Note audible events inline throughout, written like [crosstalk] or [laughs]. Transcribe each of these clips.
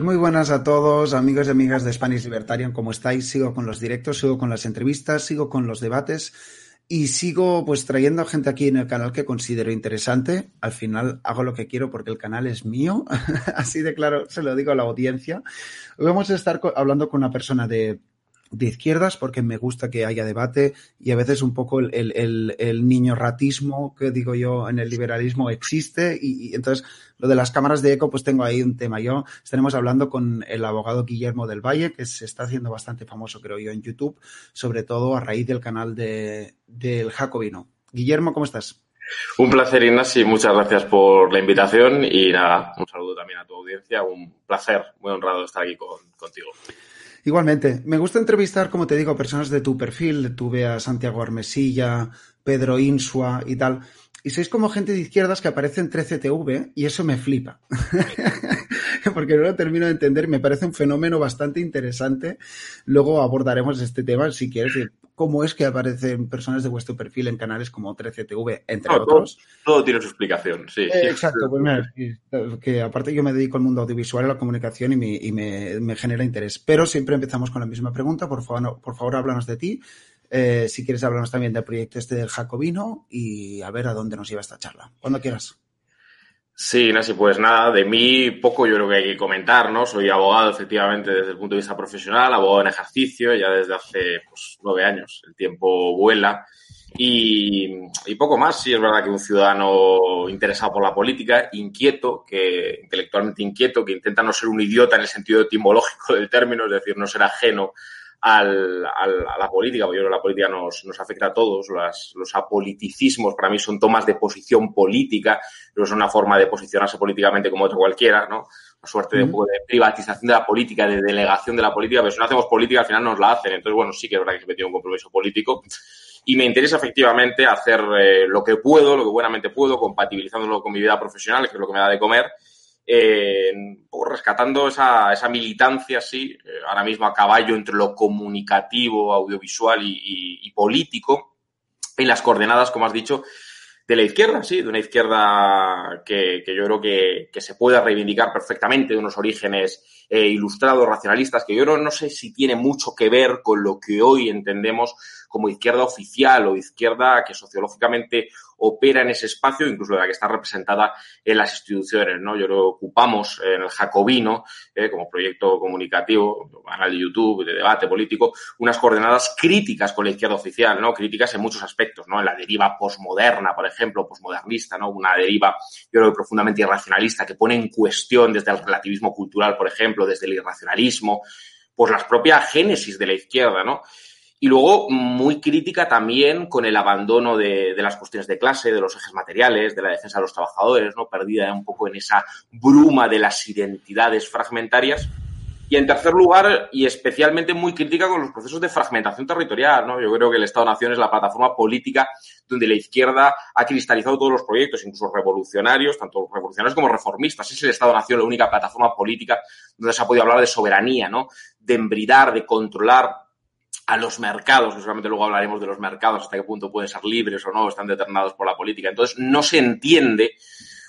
Pues muy buenas a todos, amigos y amigas de Spanish Libertarian, ¿cómo estáis? Sigo con los directos, sigo con las entrevistas, sigo con los debates y sigo pues trayendo gente aquí en el canal que considero interesante. Al final hago lo que quiero porque el canal es mío, [laughs] así de claro se lo digo a la audiencia. Hoy vamos a estar hablando con una persona de de izquierdas porque me gusta que haya debate y a veces un poco el, el, el niño ratismo que digo yo en el liberalismo existe y, entonces lo de las cámaras de eco pues tengo ahí un tema. Yo estaremos hablando con el abogado Guillermo del Valle que se está haciendo bastante famoso creo yo en YouTube, sobre todo a raíz del canal de, del Jacobino. Guillermo, ¿cómo estás? Un placer, Ignacio, muchas gracias por la invitación y nada, un saludo también a tu audiencia. Un placer, muy honrado estar aquí con, contigo. Igualmente, me gusta entrevistar, como te digo, personas de tu perfil. Tuve a Santiago Armesilla, Pedro Insua y tal. Y sois como gente de izquierdas que aparece en 13TV y eso me flipa. [laughs] Porque no lo termino de entender. Me parece un fenómeno bastante interesante. Luego abordaremos este tema si quieres cómo es que aparecen personas de vuestro perfil en canales como 13TV, entre no, otros. Todo, todo, tiene su explicación, sí. Eh, exacto, pues mira, que aparte yo me dedico al mundo audiovisual, a la comunicación y, me, y me, me, genera interés. Pero siempre empezamos con la misma pregunta, por favor, no, por favor háblanos de ti. Eh, si quieres, háblanos también del proyecto este del Jacobino y a ver a dónde nos lleva esta charla. Cuando quieras. Sí, Nasi, pues nada, de mí poco yo creo que hay que comentar, ¿no? Soy abogado efectivamente desde el punto de vista profesional, abogado en ejercicio ya desde hace pues, nueve años, el tiempo vuela. Y, y, poco más, sí es verdad que un ciudadano interesado por la política, inquieto, que intelectualmente inquieto, que intenta no ser un idiota en el sentido etimológico del término, es decir, no ser ajeno al, al, a la política, porque yo creo que la política nos, nos afecta a todos. Las, los apoliticismos para mí son tomas de posición política, pero es una forma de posicionarse políticamente como otra cualquiera, ¿no? Una suerte de, de, privatización de la política, de delegación de la política, pero si no hacemos política al final nos la hacen. Entonces, bueno, sí que es verdad que siempre tiene un compromiso político. Y me interesa efectivamente hacer eh, lo que puedo, lo que buenamente puedo, compatibilizándolo con mi vida profesional, que es lo que me da de comer, eh, rescatando esa, esa militancia, sí, eh, ahora mismo a caballo entre lo comunicativo, audiovisual y, y, y, político, en las coordenadas, como has dicho, de la izquierda, sí, de una izquierda que, yo creo que, se puede reivindicar perfectamente, de unos orígenes eh, ilustrados, racionalistas, que yo no sé si tiene mucho que ver con lo que hoy entendemos como izquierda oficial o izquierda que sociológicamente opera en ese espacio, incluso la que está representada en las instituciones, ¿no? Yo lo ocupamos en el Jacobino, eh, como proyecto comunicativo, canal de YouTube, de debate político, unas coordenadas críticas con la izquierda oficial, ¿no? Críticas en muchos aspectos, ¿no? En la deriva posmoderna, por ejemplo, posmodernista, ¿no? Una deriva, yo creo, profundamente irracionalista, que pone en cuestión desde el relativismo cultural, por ejemplo, desde el irracionalismo, pues las propias génesis de la izquierda, ¿no? Y luego muy crítica también con el abandono de, las cuestiones de clase, de los ejes materiales, de la defensa de los trabajadores, ¿no? Perdida un poco en esa bruma de las identidades fragmentarias. Y en tercer lugar, y especialmente muy crítica con los procesos de fragmentación territorial, ¿no? Yo creo que el Estado-Nación es la plataforma política donde la izquierda ha cristalizado todos los proyectos, incluso revolucionarios, tanto revolucionarios como reformistas. Es el Estado-Nación la única plataforma política donde se ha podido hablar de soberanía, ¿no? De embridar, de controlar a los mercados, que seguramente luego hablaremos de los mercados, hasta qué punto pueden ser libres o no, están determinados por la política. Entonces, no se entiende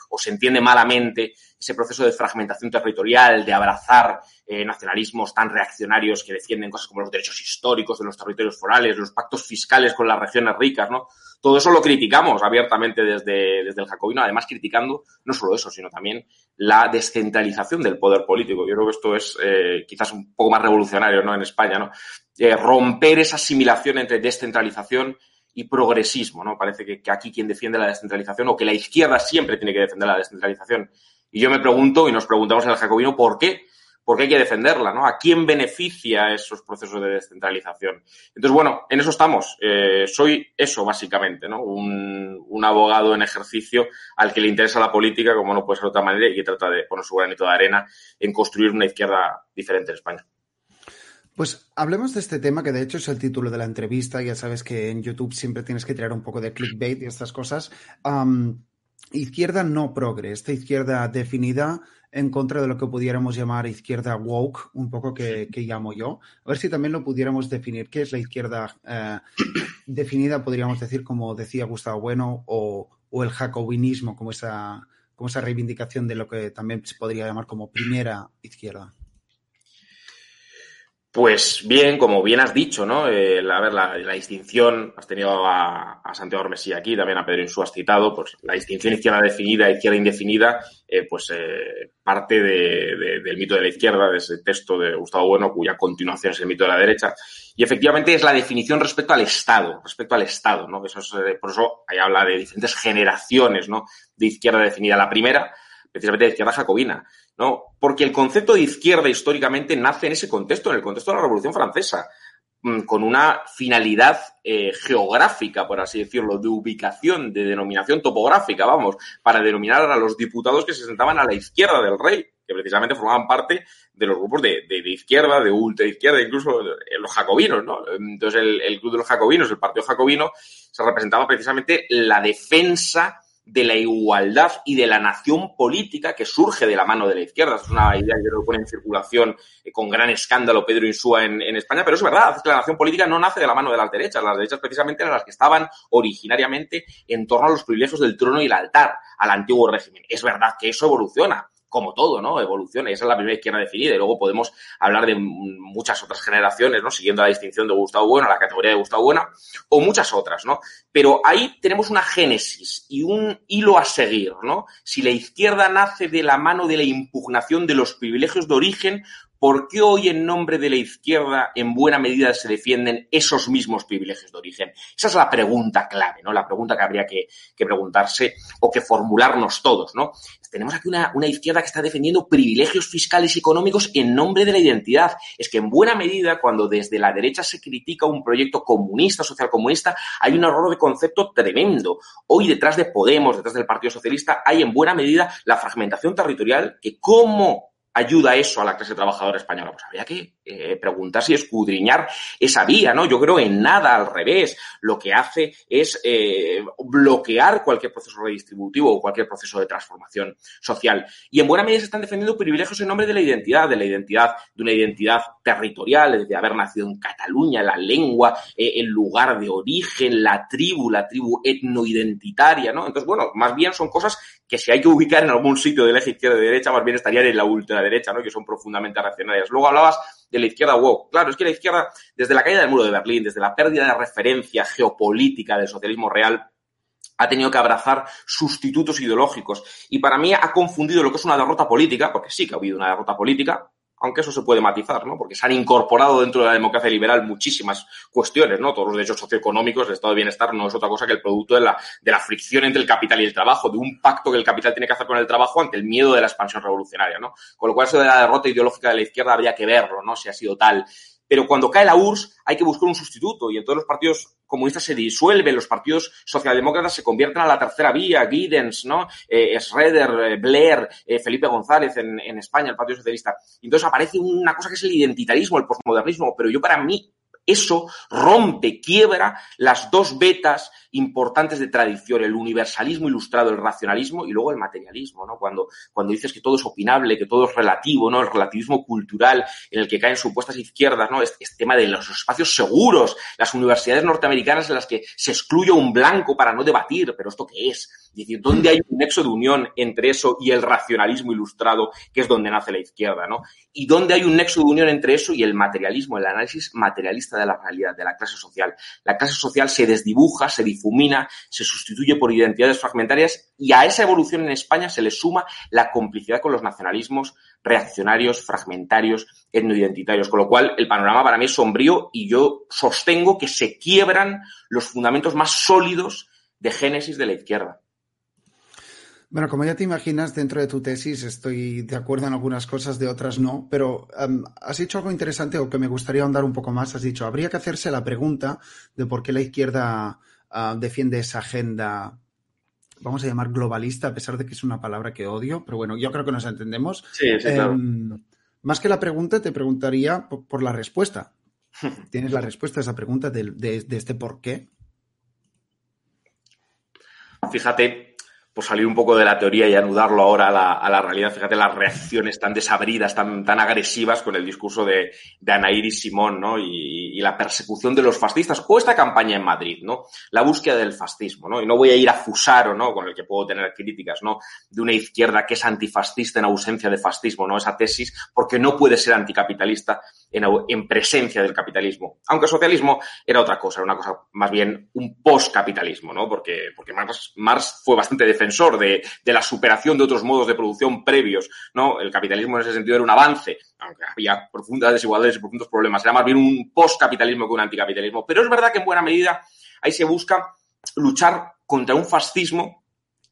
o se entiende malamente ese proceso de fragmentación territorial, de abrazar eh, nacionalismos tan reaccionarios que defienden cosas como los derechos históricos de los territorios forales, los pactos fiscales con las regiones ricas, ¿no? Todo eso lo criticamos abiertamente desde, desde el Jacobino, además criticando no solo eso, sino también la descentralización del poder político. Yo creo que esto es eh, quizás un poco más revolucionario ¿no? en España, ¿no? Eh, romper esa asimilación entre descentralización y progresismo, ¿no? Parece que, que, aquí quien defiende la descentralización o que la izquierda siempre tiene que defender la descentralización. Y yo me pregunto, y nos preguntamos en el Jacobino, ¿por qué? Porque hay que defenderla, ¿no? ¿A quién beneficia esos procesos de descentralización? Entonces, bueno, en eso estamos. Eh, soy eso, básicamente, ¿no? Un, abogado en ejercicio al que le interesa la política, como no puede ser de otra manera, y que trata de poner su granito de arena en construir una izquierda diferente en España. Pues hablemos de este tema, que de hecho es el título de la entrevista. Ya sabes que en YouTube siempre tienes que tirar un poco de clickbait y estas cosas. Izquierda no progre, esta izquierda definida en contra de lo que pudiéramos llamar izquierda woke, un poco que, que llamo yo. A ver si también lo pudiéramos definir. ¿Qué es la izquierda eh, [coughs] definida, podríamos decir, como decía Gustavo Bueno, o, o el jacobinismo, como esa como esa reivindicación de lo que también se podría llamar como primera izquierda. Pues bien, como bien has dicho, ¿no? Eh, a ver, la, distinción, has tenido a, Santiago Ormesí aquí, también a Pedro Insú has citado, pues la distinción izquierda definida, izquierda indefinida, eh, pues eh, parte del mito de la izquierda, de ese texto de Gustavo Bueno, cuya continuación es el mito de la derecha. Y efectivamente es la definición respecto al Estado, respecto al Estado, ¿no? Eso por eso ahí habla de diferentes generaciones, ¿no? De izquierda definida. La primera, precisamente de izquierda jacobina ¿no? Porque el concepto de izquierda históricamente nace en ese contexto, en el contexto de la Revolución Francesa, mm, con una finalidad eh, geográfica, por así decirlo, de ubicación, de denominación topográfica, vamos, para denominar a los diputados que se sentaban a la izquierda del rey, que precisamente formaban parte de los grupos de, izquierda, de ultra izquierda, incluso eh, los jacobinos, ¿no? Entonces el, el Club de los Jacobinos, el Partido Jacobino, se representaba precisamente la defensa de la igualdad y de la nación política que surge de la mano de la izquierda. Es una idea que lo pone en circulación eh, con gran escándalo Pedro Insúa en, España, pero es verdad, es que la nación política no nace de la mano de las derechas. Las derechas precisamente eran las que estaban originariamente en torno a los privilegios del trono y el altar, al antiguo régimen. Es verdad que eso evoluciona como todo, ¿no? Evoluciona. Esa es la primera izquierda definida. Y luego podemos hablar de muchas otras generaciones, ¿no? Siguiendo la distinción de Gustavo Bueno, la categoría de Gustavo Buena, o muchas otras, ¿no? Pero ahí tenemos una génesis y un hilo a seguir, ¿no? Si la izquierda nace de la mano de la impugnación de los privilegios de origen, ¿por qué hoy en nombre de la izquierda en buena medida se defienden esos mismos privilegios de origen? Esa es la pregunta clave, ¿no? La pregunta que habría que, que preguntarse o que formularnos todos, ¿no? tenemos aquí una, izquierda que está defendiendo privilegios fiscales y económicos en nombre de la identidad. Es que en buena medida, cuando desde la derecha se critica un proyecto comunista, socialcomunista, hay un error de concepto tremendo. Hoy detrás de Podemos, detrás del Partido Socialista, hay en buena medida la fragmentación territorial que como ayuda eso a la clase trabajadora española? Pues habría que eh, preguntarse y escudriñar esa vía, ¿no? Yo creo en nada al revés. Lo que hace es eh, bloquear cualquier proceso redistributivo o cualquier proceso de transformación social. Y en buena medida se están defendiendo privilegios en nombre de la identidad, de la identidad, de una identidad territorial, de haber nacido en Cataluña, la lengua, eh, el lugar de origen, la tribu, la tribu etnoidentitaria, ¿no? Entonces, bueno, más bien son cosas que si hay que ubicar en algún sitio del eje izquierda y derecha, más bien estarían en la ultraderecha, ¿no? Que son profundamente reaccionarias. Luego hablabas de la izquierda woke. Claro, es que la izquierda, desde la caída del muro de Berlín, desde la pérdida de referencia geopolítica del socialismo real, ha tenido que abrazar sustitutos ideológicos. Y para mí ha confundido lo que es una derrota política, porque sí que ha habido una derrota política, aunque eso se puede matizar, ¿no? Porque se han incorporado dentro de la democracia liberal muchísimas cuestiones, ¿no? Todos los derechos socioeconómicos, el estado de bienestar no es otra cosa que el producto de la, de la fricción entre el capital y el trabajo, de un pacto que el capital tiene que hacer con el trabajo ante el miedo de la expansión revolucionaria, ¿no? Con lo cual eso de la derrota ideológica de la izquierda habría que verlo, ¿no? Si ha sido tal. Pero cuando cae la URSS hay que buscar un sustituto y en todos los partidos comunistas se disuelven, los partidos socialdemócratas se convierten a la tercera vía, Giddens, ¿no? Eh, Schroeder, eh, Blair, eh, Felipe González en, en, España, el Partido Socialista. entonces aparece una cosa que es el identitarismo, el posmodernismo, pero yo para mí eso rompe, quiebra las dos vetas importantes de tradición, el universalismo ilustrado, el racionalismo y luego el materialismo, ¿no? Cuando, cuando dices que todo es opinable, que todo es relativo, ¿no? El relativismo cultural en el que caen supuestas izquierdas, ¿no? Este, tema de los espacios seguros, las universidades norteamericanas en las que se excluye un blanco para no debatir, pero ¿esto qué es? Es decir, ¿dónde hay un nexo de unión entre eso y el racionalismo ilustrado, que es donde nace la izquierda, ¿no? Y dónde hay un nexo de unión entre eso y el materialismo, el análisis materialista de la realidad, de la clase social. La clase social se desdibuja, se difumina, se sustituye por identidades fragmentarias y a esa evolución en España se le suma la complicidad con los nacionalismos reaccionarios, fragmentarios, etnoidentitarios. Con lo cual, el panorama para mí es sombrío y yo sostengo que se quiebran los fundamentos más sólidos de génesis de la izquierda. Bueno, como ya te imaginas, dentro de tu tesis estoy de acuerdo en algunas cosas, de otras no, pero has dicho algo interesante o que me gustaría ahondar un poco más. Has dicho, habría que hacerse la pregunta de por qué la izquierda ah, defiende esa agenda, vamos a llamar globalista, a pesar de que es una palabra que odio, pero bueno, yo creo que nos entendemos. Sí, sí, claro. Em, más que la pregunta, te preguntaría por, la respuesta. [laughs] ¿Tienes la respuesta a esa pregunta de, de este por qué? Fíjate, por salir un poco de la teoría y anudarlo ahora a la, realidad, fíjate las reacciones tan desabridas, tan, tan agresivas con el discurso de, de Anairis Simón, ¿no? Y, y, la persecución de los fascistas, o esta campaña en Madrid, ¿no? La búsqueda del fascismo, ¿no? Y no voy a ir a Fusaro, ¿no? Con el que puedo tener críticas, ¿no? De una izquierda que es antifascista en ausencia de fascismo, ¿no? Esa tesis, porque no puede ser anticapitalista en, en presencia del capitalismo. Aunque el socialismo era otra cosa, era una cosa más bien un postcapitalismo, ¿no? Porque, porque Marx, Marx fue bastante defensor de, de, la superación de otros modos de producción previos, ¿no? El capitalismo en ese sentido era un avance, aunque había profundas desigualdades y profundos problemas, era más bien un postcapitalismo que un anticapitalismo. Pero es verdad que en buena medida ahí se busca luchar contra un fascismo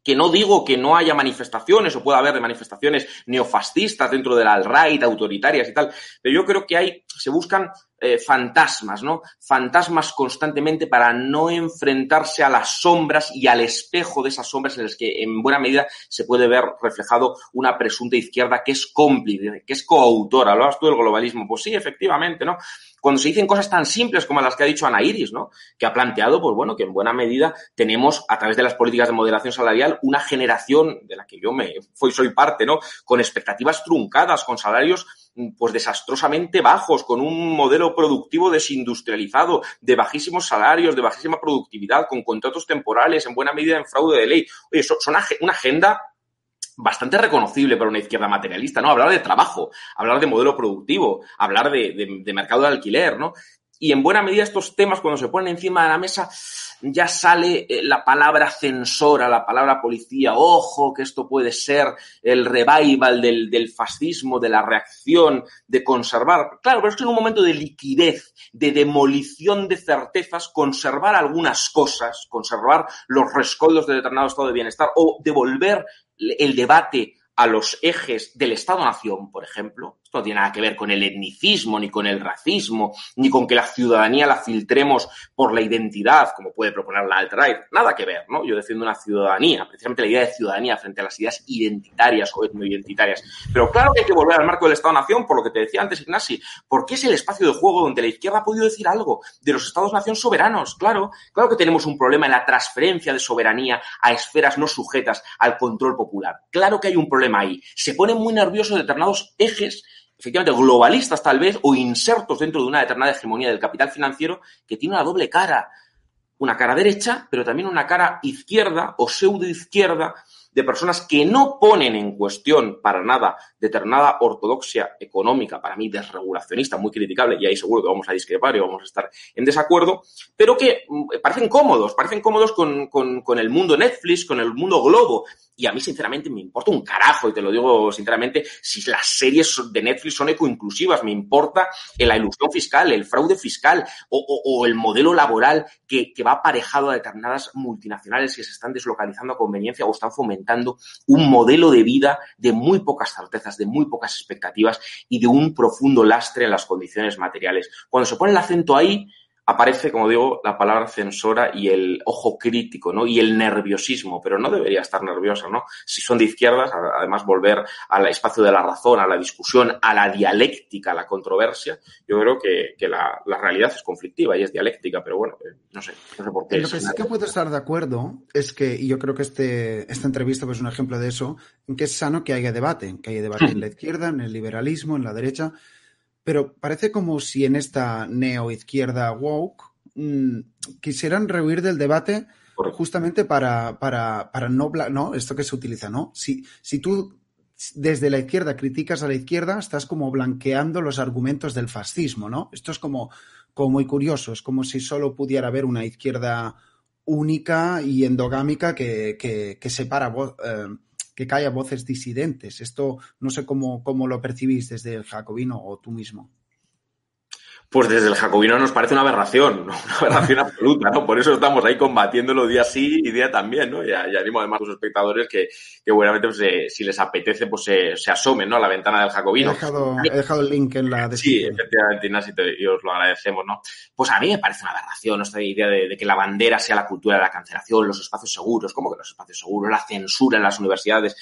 que no digo que no haya manifestaciones o pueda haber de manifestaciones neofascistas dentro de la alt-right, autoritarias y tal, pero yo creo que hay, se buscan eh, fantasmas, ¿no? Fantasmas constantemente para no enfrentarse a las sombras y al espejo de esas sombras en las que en buena medida se puede ver reflejado una presunta izquierda que es cómplice, que es coautora. Hablabas tú del globalismo. Pues sí, efectivamente, ¿no? Cuando se dicen cosas tan simples como las que ha dicho Ana Iris, ¿no? Que ha planteado, pues bueno, que en buena medida tenemos, a través de las políticas de moderación salarial, una generación de la que yo me soy parte, ¿no? Con expectativas truncadas, con salarios pues desastrosamente bajos, con un modelo productivo desindustrializado, de bajísimos salarios, de bajísima productividad, con contratos temporales, en buena medida en fraude de ley. Oye, son, una agenda bastante reconocible para una izquierda materialista, ¿no? Hablar de trabajo, hablar de modelo productivo, hablar de, de mercado de alquiler, ¿no? Y en buena medida estos temas, cuando se ponen encima de la mesa, ya sale eh, la palabra censora, la palabra policía. Ojo, que esto puede ser el revival del, del fascismo, de la reacción, de conservar. Claro, pero es que en un momento de liquidez, de demolición de certezas, conservar algunas cosas, conservar los rescoldos de determinado estado de bienestar o devolver el debate a los ejes del Estado-Nación, por ejemplo. Esto no tiene nada que ver con el etnicismo, ni con el racismo, ni con que la ciudadanía la filtremos por la identidad, como puede proponer la alt-right. Nada que ver, ¿no? Yo defiendo una ciudadanía, precisamente la idea de ciudadanía frente a las ideas identitarias o etnoidentitarias. Pero claro que hay que volver al marco del Estado-Nación, por lo que te decía antes, Ignasi, porque es el espacio de juego donde la izquierda ha podido decir algo de los Estados-Nación soberanos. Claro, claro que tenemos un problema en la transferencia de soberanía a esferas no sujetas al control popular. Claro que hay un problema ahí. Se ponen muy nerviosos determinados ejes, efectivamente globalistas tal vez, o insertos dentro de una determinada hegemonía del capital financiero que tiene una doble cara. Una cara derecha, pero también una cara izquierda o pseudo izquierda de personas que no ponen en cuestión para nada determinada ortodoxia económica, para mí desregulacionista, muy criticable, y ahí seguro que vamos a discrepar y vamos a estar en desacuerdo, pero que mm, parecen cómodos, parecen cómodos con, con, con el mundo Netflix, con el mundo globo, y a mí, sinceramente, me importa un carajo, y te lo digo sinceramente, si las series de Netflix son ecoinclusivas, me importa la ilusión fiscal, el fraude fiscal o, o, el modelo laboral que, que, va aparejado a determinadas multinacionales que se están deslocalizando a conveniencia o están fomentando un modelo de vida de muy pocas certezas, de muy pocas expectativas y de un profundo lastre en las condiciones materiales. Cuando se pone el acento ahí, aparece, como digo, la palabra censora y el ojo crítico, ¿no? Y el nerviosismo, pero no debería estar nerviosa, ¿no? Si son de izquierdas, además volver al espacio de la razón, a la discusión, a la dialéctica, a la controversia, yo creo que, que la, la, realidad es conflictiva y es dialéctica, pero bueno, eh, no sé, no sé por qué. Lo que sí que puedo estar de acuerdo es que, y yo creo que este, esta entrevista pues, es un ejemplo de eso, en que es sano que haya debate, que haya debate en la [laughs] izquierda, en el liberalismo, en la derecha, pero parece como si en esta neoizquierda woke mmm, quisieran rehuir del debate justamente para, para, para no, no, esto que se utiliza, ¿no? Si, si tú desde la izquierda criticas a la izquierda, estás como blanqueando los argumentos del fascismo, ¿no? Esto es como, como muy curioso, es como si solo pudiera haber una izquierda única y endogámica que, que, que separa eh, que haya voces disidentes. Esto no sé cómo, cómo lo percibís desde el jacobino o tú mismo. Pues desde el jacobino nos parece una aberración, ¿no? [laughs] una aberración absoluta, ¿no? Por eso estamos ahí combatiéndolo día sí y día también, ¿no? Y, y animo además a los espectadores que, que buenamente, pues, eh, si les apetece, pues se, se, asomen, ¿no? A la ventana del jacobino. He dejado, he dejado el link en la descripción. Sí, efectivamente, Inés, y, y, os lo agradecemos, ¿no? Pues a mí me parece una aberración esta idea de, de, que la bandera sea la cultura de la cancelación, los espacios seguros, ¿cómo que los espacios seguros? La censura en las universidades.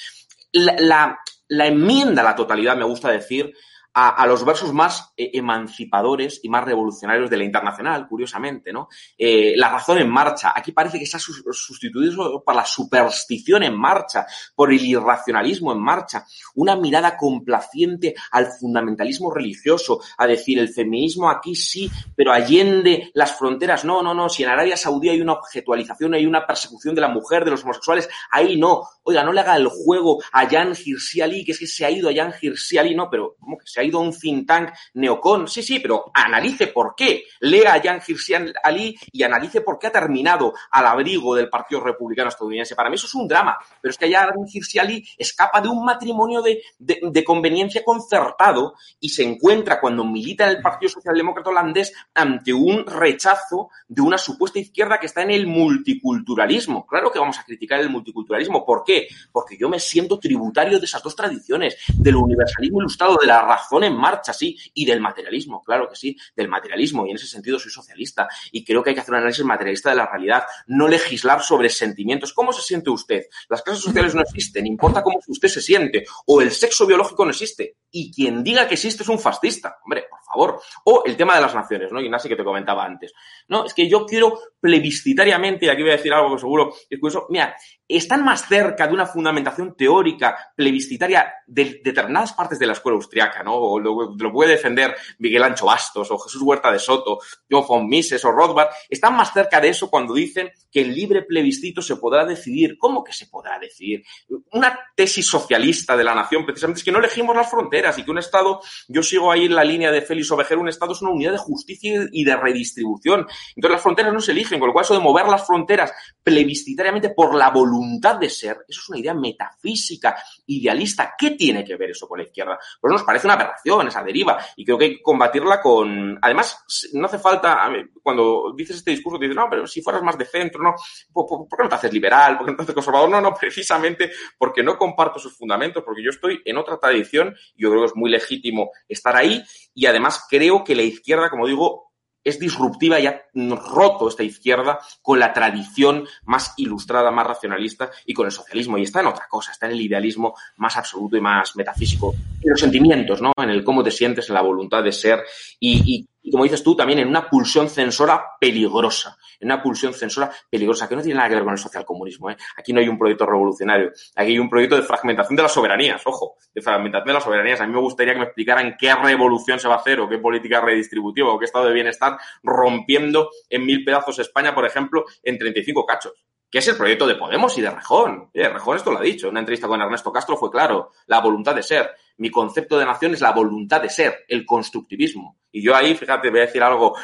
La, la, la enmienda a la totalidad, me gusta decir, a, los versos más eh, emancipadores y más revolucionarios de la internacional, curiosamente, ¿no? Eh, la razón en marcha. Aquí parece que se ha sustituido por la superstición en marcha, por el irracionalismo en marcha, una mirada complaciente al fundamentalismo religioso, a decir el feminismo aquí sí, pero allende las fronteras, no, no, no, si en Arabia Saudí hay una objetualización, hay una persecución de la mujer, de los homosexuales, ahí no. Oiga, no le haga el juego a Jan Hirsi Ali, que es que se ha ido a Jan Hirsi Ali, no, pero ¿cómo que se ha ido un think tank neocon. Sí, sí, pero analice por qué. Lea a Jan Hirsi Ali y analice por qué ha terminado al abrigo del Partido Republicano Estadounidense. Para mí eso es un drama, pero es que Jan Hirsi Ali escapa de un matrimonio de, de, conveniencia concertado y se encuentra cuando milita en el Partido Socialdemócrata holandés ante un rechazo de una supuesta izquierda que está en el multiculturalismo. Claro que vamos a criticar el multiculturalismo. ¿Por qué? Porque yo me siento tributario de esas dos tradiciones, del universalismo ilustrado, de la razón en marcha, sí, y del materialismo, claro que sí, del materialismo, y en ese sentido soy socialista, y creo que hay que hacer un análisis materialista de la realidad, no legislar sobre sentimientos. ¿Cómo se siente usted? Las clases sociales no existen, importa cómo usted se siente, o el sexo biológico no existe, y quien diga que existe es un fascista, hombre, por favor. O el tema de las naciones, ¿no? Ignacio, que te comentaba antes. No, es que yo quiero plebiscitariamente, y aquí voy a decir algo que seguro es curioso, mira, están más cerca de una fundamentación teórica plebiscitaria de determinadas partes de la escuela austriaca, ¿no? O lo, puede defender Miguel Ancho Bastos, o Jesús Huerta de Soto, John von Mises o Rothbard, están más cerca de eso cuando dicen que el libre plebiscito se podrá decidir. ¿Cómo que se podrá decidir? Una tesis socialista de la nación precisamente es que no elegimos las fronteras y que un Estado, yo sigo ahí en la línea de Félix Ovejero, un Estado es una unidad de justicia y de redistribución. Entonces las fronteras no se eligen, con lo cual eso de mover las fronteras plebiscitariamente por la voluntad de ser, eso es una idea metafísica, idealista. ¿Qué tiene que ver eso con la izquierda? Pues nos parece una aberración esa deriva y creo que hay que combatirla con... Además, no hace falta, cuando dices este discurso, te dices, no, pero si fueras más de centro, ¿no? ¿Por, qué no te haces liberal? ¿Por qué no te haces conservador? No, no, precisamente porque no comparto sus fundamentos, porque yo estoy en otra tradición y yo creo que es muy legítimo estar ahí y además creo que la izquierda, como digo, es disruptiva y ha roto esta izquierda con la tradición más ilustrada, más racionalista y con el socialismo. Y está en otra cosa, está en el idealismo más absoluto y más metafísico. En los sentimientos, ¿no? En el cómo te sientes, en la voluntad de ser y, y como dices tú, también en una pulsión censora peligrosa, en una pulsión censora peligrosa, que no tiene nada que ver con el socialcomunismo. ¿eh? Aquí no hay un proyecto revolucionario, aquí hay un proyecto de fragmentación de las soberanías, ojo, de fragmentación de las soberanías. A mí me gustaría que me explicaran qué revolución se va a hacer o qué política redistributiva o qué estado de bienestar rompiendo en mil pedazos España, por ejemplo, en 35 cachos que es el proyecto de Podemos y de Rejón. Eh, Rejón esto lo ha dicho. En una entrevista con Ernesto Castro fue claro, la voluntad de ser. Mi concepto de nación es la voluntad de ser, el constructivismo. Y yo ahí, fíjate, voy a decir algo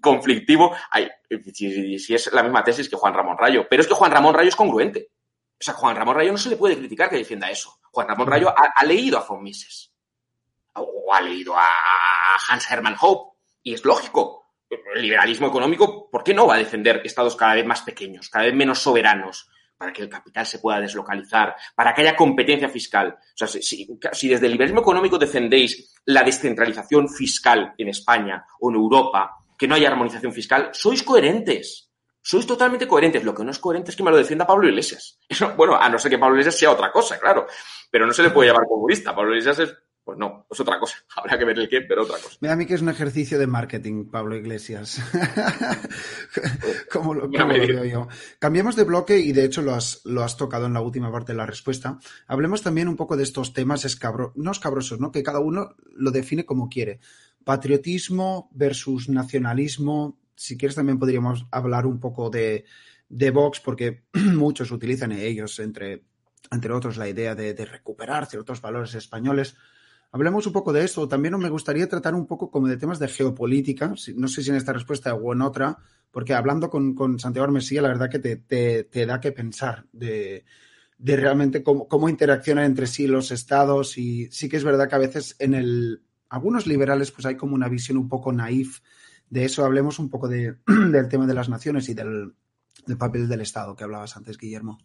conflictivo, si, es la misma tesis que Juan Ramón Rayo. Pero es que Juan Ramón Rayo es congruente. O sea, Juan Ramón Rayo no se le puede criticar que defienda eso. Juan Ramón Rayo ha, leído a von Mises. O ha leído a Hans Hermann Hope. Y es lógico el liberalismo económico, ¿por qué no va a defender estados cada vez más pequeños, cada vez menos soberanos, para que el capital se pueda deslocalizar, para que haya competencia fiscal? O sea, si, desde el liberalismo económico defendéis la descentralización fiscal en España o en Europa, que no haya armonización fiscal, sois coherentes. Sois totalmente coherentes. Lo que no es coherente es que me lo defienda Pablo Iglesias. [laughs] bueno, a no ser que Pablo Iglesias sea otra cosa, claro. Pero no se le puede llamar comunista. Pablo Iglesias es pues no, es otra cosa. [laughs] Habrá que ver el qué, pero otra cosa. Mira, a mí que es un ejercicio de marketing, Pablo Iglesias. [laughs] como lo, veo yo. Cambiemos de bloque y de hecho lo has, lo has tocado en la última parte de la respuesta. Hablemos también un poco de estos temas escabro, no escabrosos, ¿no? Que cada uno lo define como quiere. Patriotismo versus nacionalismo. Si quieres también podríamos hablar un poco de, de Vox, porque [clears throat] muchos utilizan ellos, entre, entre otros, la idea de, de recuperar ciertos valores españoles Hablemos un poco de esto. También me gustaría tratar un poco como de temas de geopolítica, no sé si en esta respuesta o en otra, porque hablando con, Santiago Armesía, la verdad que te, da que pensar de, realmente cómo, interaccionan entre sí los estados y sí que es verdad que a veces en el algunos liberales pues hay como una visión un poco naif de eso. Hablemos un poco [clears throat] del tema de las naciones y del papel del Estado que hablabas antes, Guillermo.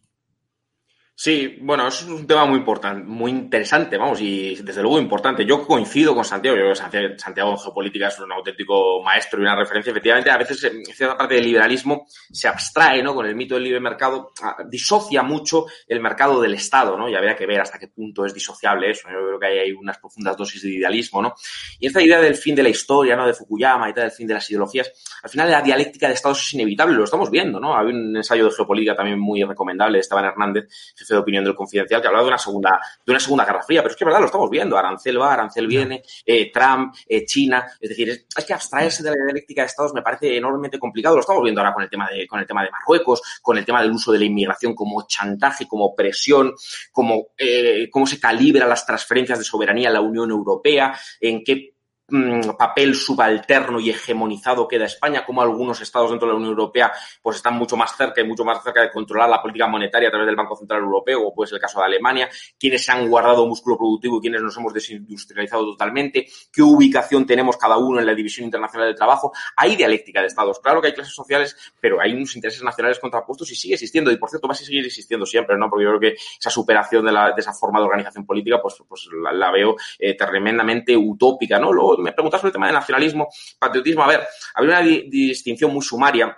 Sí, bueno, es un tema muy importante, muy interesante, vamos, y desde luego importante. Yo coincido con Santiago, yo creo que Santiago en geopolítica es un auténtico maestro y una referencia. Efectivamente, a veces cierta parte del liberalismo se abstrae, ¿no? Con el mito del libre mercado, disocia mucho el mercado del Estado, ¿no? Y habría que ver hasta qué punto es disociable eso. Yo creo que hay unas profundas dosis de idealismo, ¿no? Y esta idea del fin de la historia, ¿no? De Fukuyama y tal, del fin de las ideologías, al final la dialéctica de Estados es inevitable, lo estamos viendo, ¿no? Hay un ensayo de geopolítica también muy recomendable de Esteban Hernández, jefe de opinión del Confidencial, que hablaba de una segunda, de una segunda guerra fría, pero es que verdad, lo estamos viendo, arancel va, arancel viene, eh, Trump, eh, China, es decir, es, que abstraerse de la dialéctica de Estados me parece enormemente complicado, lo estamos viendo ahora con el tema de, con el tema de Marruecos, con el tema del uso de la inmigración como chantaje, como presión, como eh, cómo se calibra las transferencias de soberanía a la Unión Europea, en qué papel subalterno y hegemonizado queda España, como algunos estados dentro de la Unión Europea pues están mucho más cerca y mucho más cerca de controlar la política monetaria a través del Banco Central Europeo, o puede ser el caso de Alemania, quienes han guardado músculo productivo y quienes nos hemos desindustrializado totalmente, qué ubicación tenemos cada uno en la división internacional del trabajo. Hay dialéctica de estados, claro que hay clases sociales, pero hay unos intereses nacionales contrapuestos y sigue existiendo. Y por cierto, va a seguir existiendo siempre, ¿no? Porque yo creo que esa superación de, la, de esa forma de organización política, pues, pues la, veo eh, tremendamente utópica, ¿no? Me preguntas sobre el tema de nacionalismo, patriotismo. A ver, había una distinción muy sumaria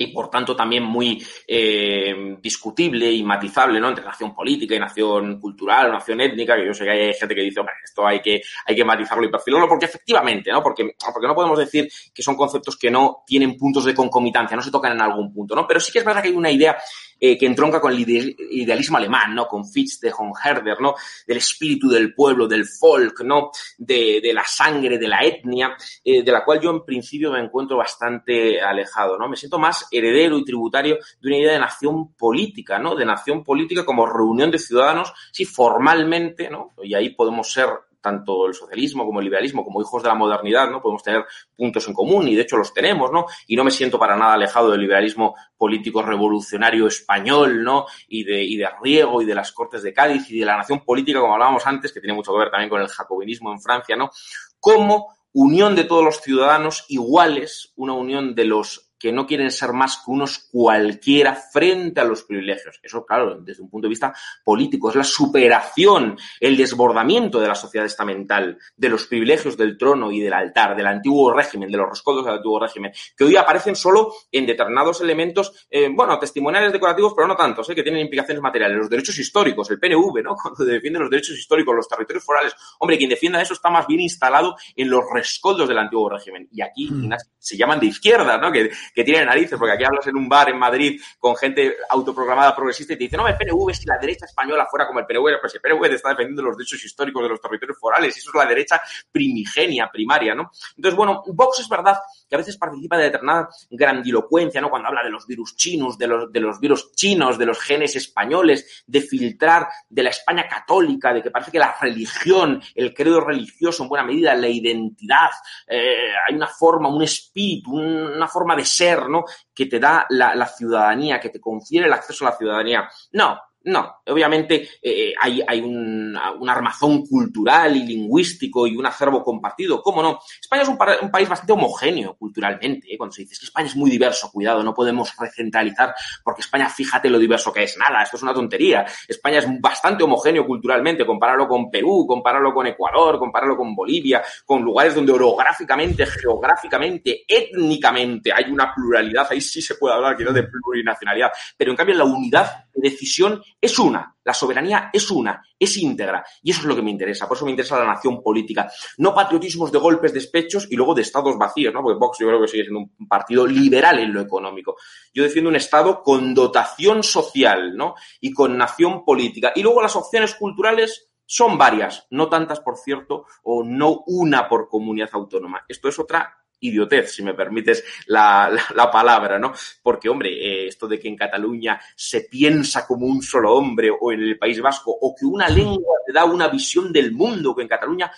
y por tanto también muy eh, discutible y matizable, ¿no? Entre nación política y nación cultural, nación étnica, que yo sé que hay gente que dice, esto hay que, hay que matizarlo y perfilarlo, porque efectivamente, ¿no? Porque, porque no podemos decir que son conceptos que no tienen puntos de concomitancia, no se tocan en algún punto, ¿no? Pero sí que es verdad que hay una idea eh, que entronca con el idealismo alemán, ¿no? Con Fitz de Herder, ¿no? Del espíritu del pueblo, del folk, ¿no? De, de la sangre, de la etnia, eh, de la cual yo en principio me encuentro bastante alejado, ¿no? Me siento más heredero y tributario de una idea de nación política, ¿no? De nación política como reunión de ciudadanos, sí, formalmente, ¿no? Y ahí podemos ser tanto el socialismo como el liberalismo, como hijos de la modernidad, ¿no? Podemos tener puntos en común y de hecho los tenemos, ¿no? Y no me siento para nada alejado del liberalismo político revolucionario español, ¿no? Y de, y de Riego y de las Cortes de Cádiz y de la nación política, como hablábamos antes, que tiene mucho que ver también con el jacobinismo en Francia, ¿no? Como unión de todos los ciudadanos iguales, una unión de los que no quieren ser más que unos cualquiera frente a los privilegios. Eso, claro, desde un punto de vista político, es la superación, el desbordamiento de la sociedad estamental, de los privilegios del trono y del altar, del antiguo régimen, de los rescoldos del antiguo régimen, que hoy aparecen solo en determinados elementos, eh, bueno, testimoniales decorativos, pero no tantos, eh, que tienen implicaciones materiales. Los derechos históricos, el PNV, ¿no? [laughs] Cuando defiende los derechos históricos, los territorios forales. Hombre, quien defienda eso está más bien instalado en los rescoldos del antiguo régimen. Y aquí mm. se llaman de izquierda, ¿no? Que, que tiene narices, porque aquí hablas en un bar en Madrid con gente autoprogramada progresista y te dice, no, el PNV, si la derecha española fuera como el PNV, pues el PNV te está defendiendo los derechos históricos de los territorios forales, y eso es la derecha primigenia, primaria, ¿no? Entonces, bueno, Vox es verdad que a veces participa de determinada grandilocuencia, ¿no? Cuando habla de los virus chinos, de los, de los virus chinos, de los genes españoles, de filtrar de la España católica, de que parece que la religión, el credo religioso en buena medida, la identidad, eh, hay una forma, un espíritu, una forma de ser ¿no? Que te da la, la ciudadanía, que te confiere el acceso a la ciudadanía. No, no, obviamente eh, hay, hay un, un, armazón cultural y lingüístico y un acervo compartido. ¿Cómo no? España es un, país bastante homogéneo culturalmente. ¿eh? Cuando se dice que España es muy diverso, cuidado, no podemos recentralizar porque España, fíjate lo diverso que es. Nada, esto es una tontería. España es bastante homogéneo culturalmente. Compáralo con Perú, compáralo con Ecuador, compáralo con Bolivia, con lugares donde orográficamente, geográficamente, étnicamente hay una pluralidad. Ahí sí se puede hablar, quiero, de plurinacionalidad. Pero en cambio, la unidad de decisión es una, la soberanía es una, es íntegra. Y eso es lo que me interesa, por eso me interesa la nación política. No patriotismos de golpes, despechos y luego de estados vacíos, ¿no? Porque Vox yo creo que sigue siendo un partido liberal en lo económico. Yo defiendo un Estado con dotación social, ¿no? Y con nación política. Y luego las opciones culturales son varias, no tantas, por cierto, o no una por comunidad autónoma. Esto es otra idiotez, si me permites la, la, palabra, ¿no? Porque, hombre, eh, esto de que en Cataluña se piensa como un solo hombre o en el País Vasco, o que una lengua te da una visión del mundo, que en Cataluña,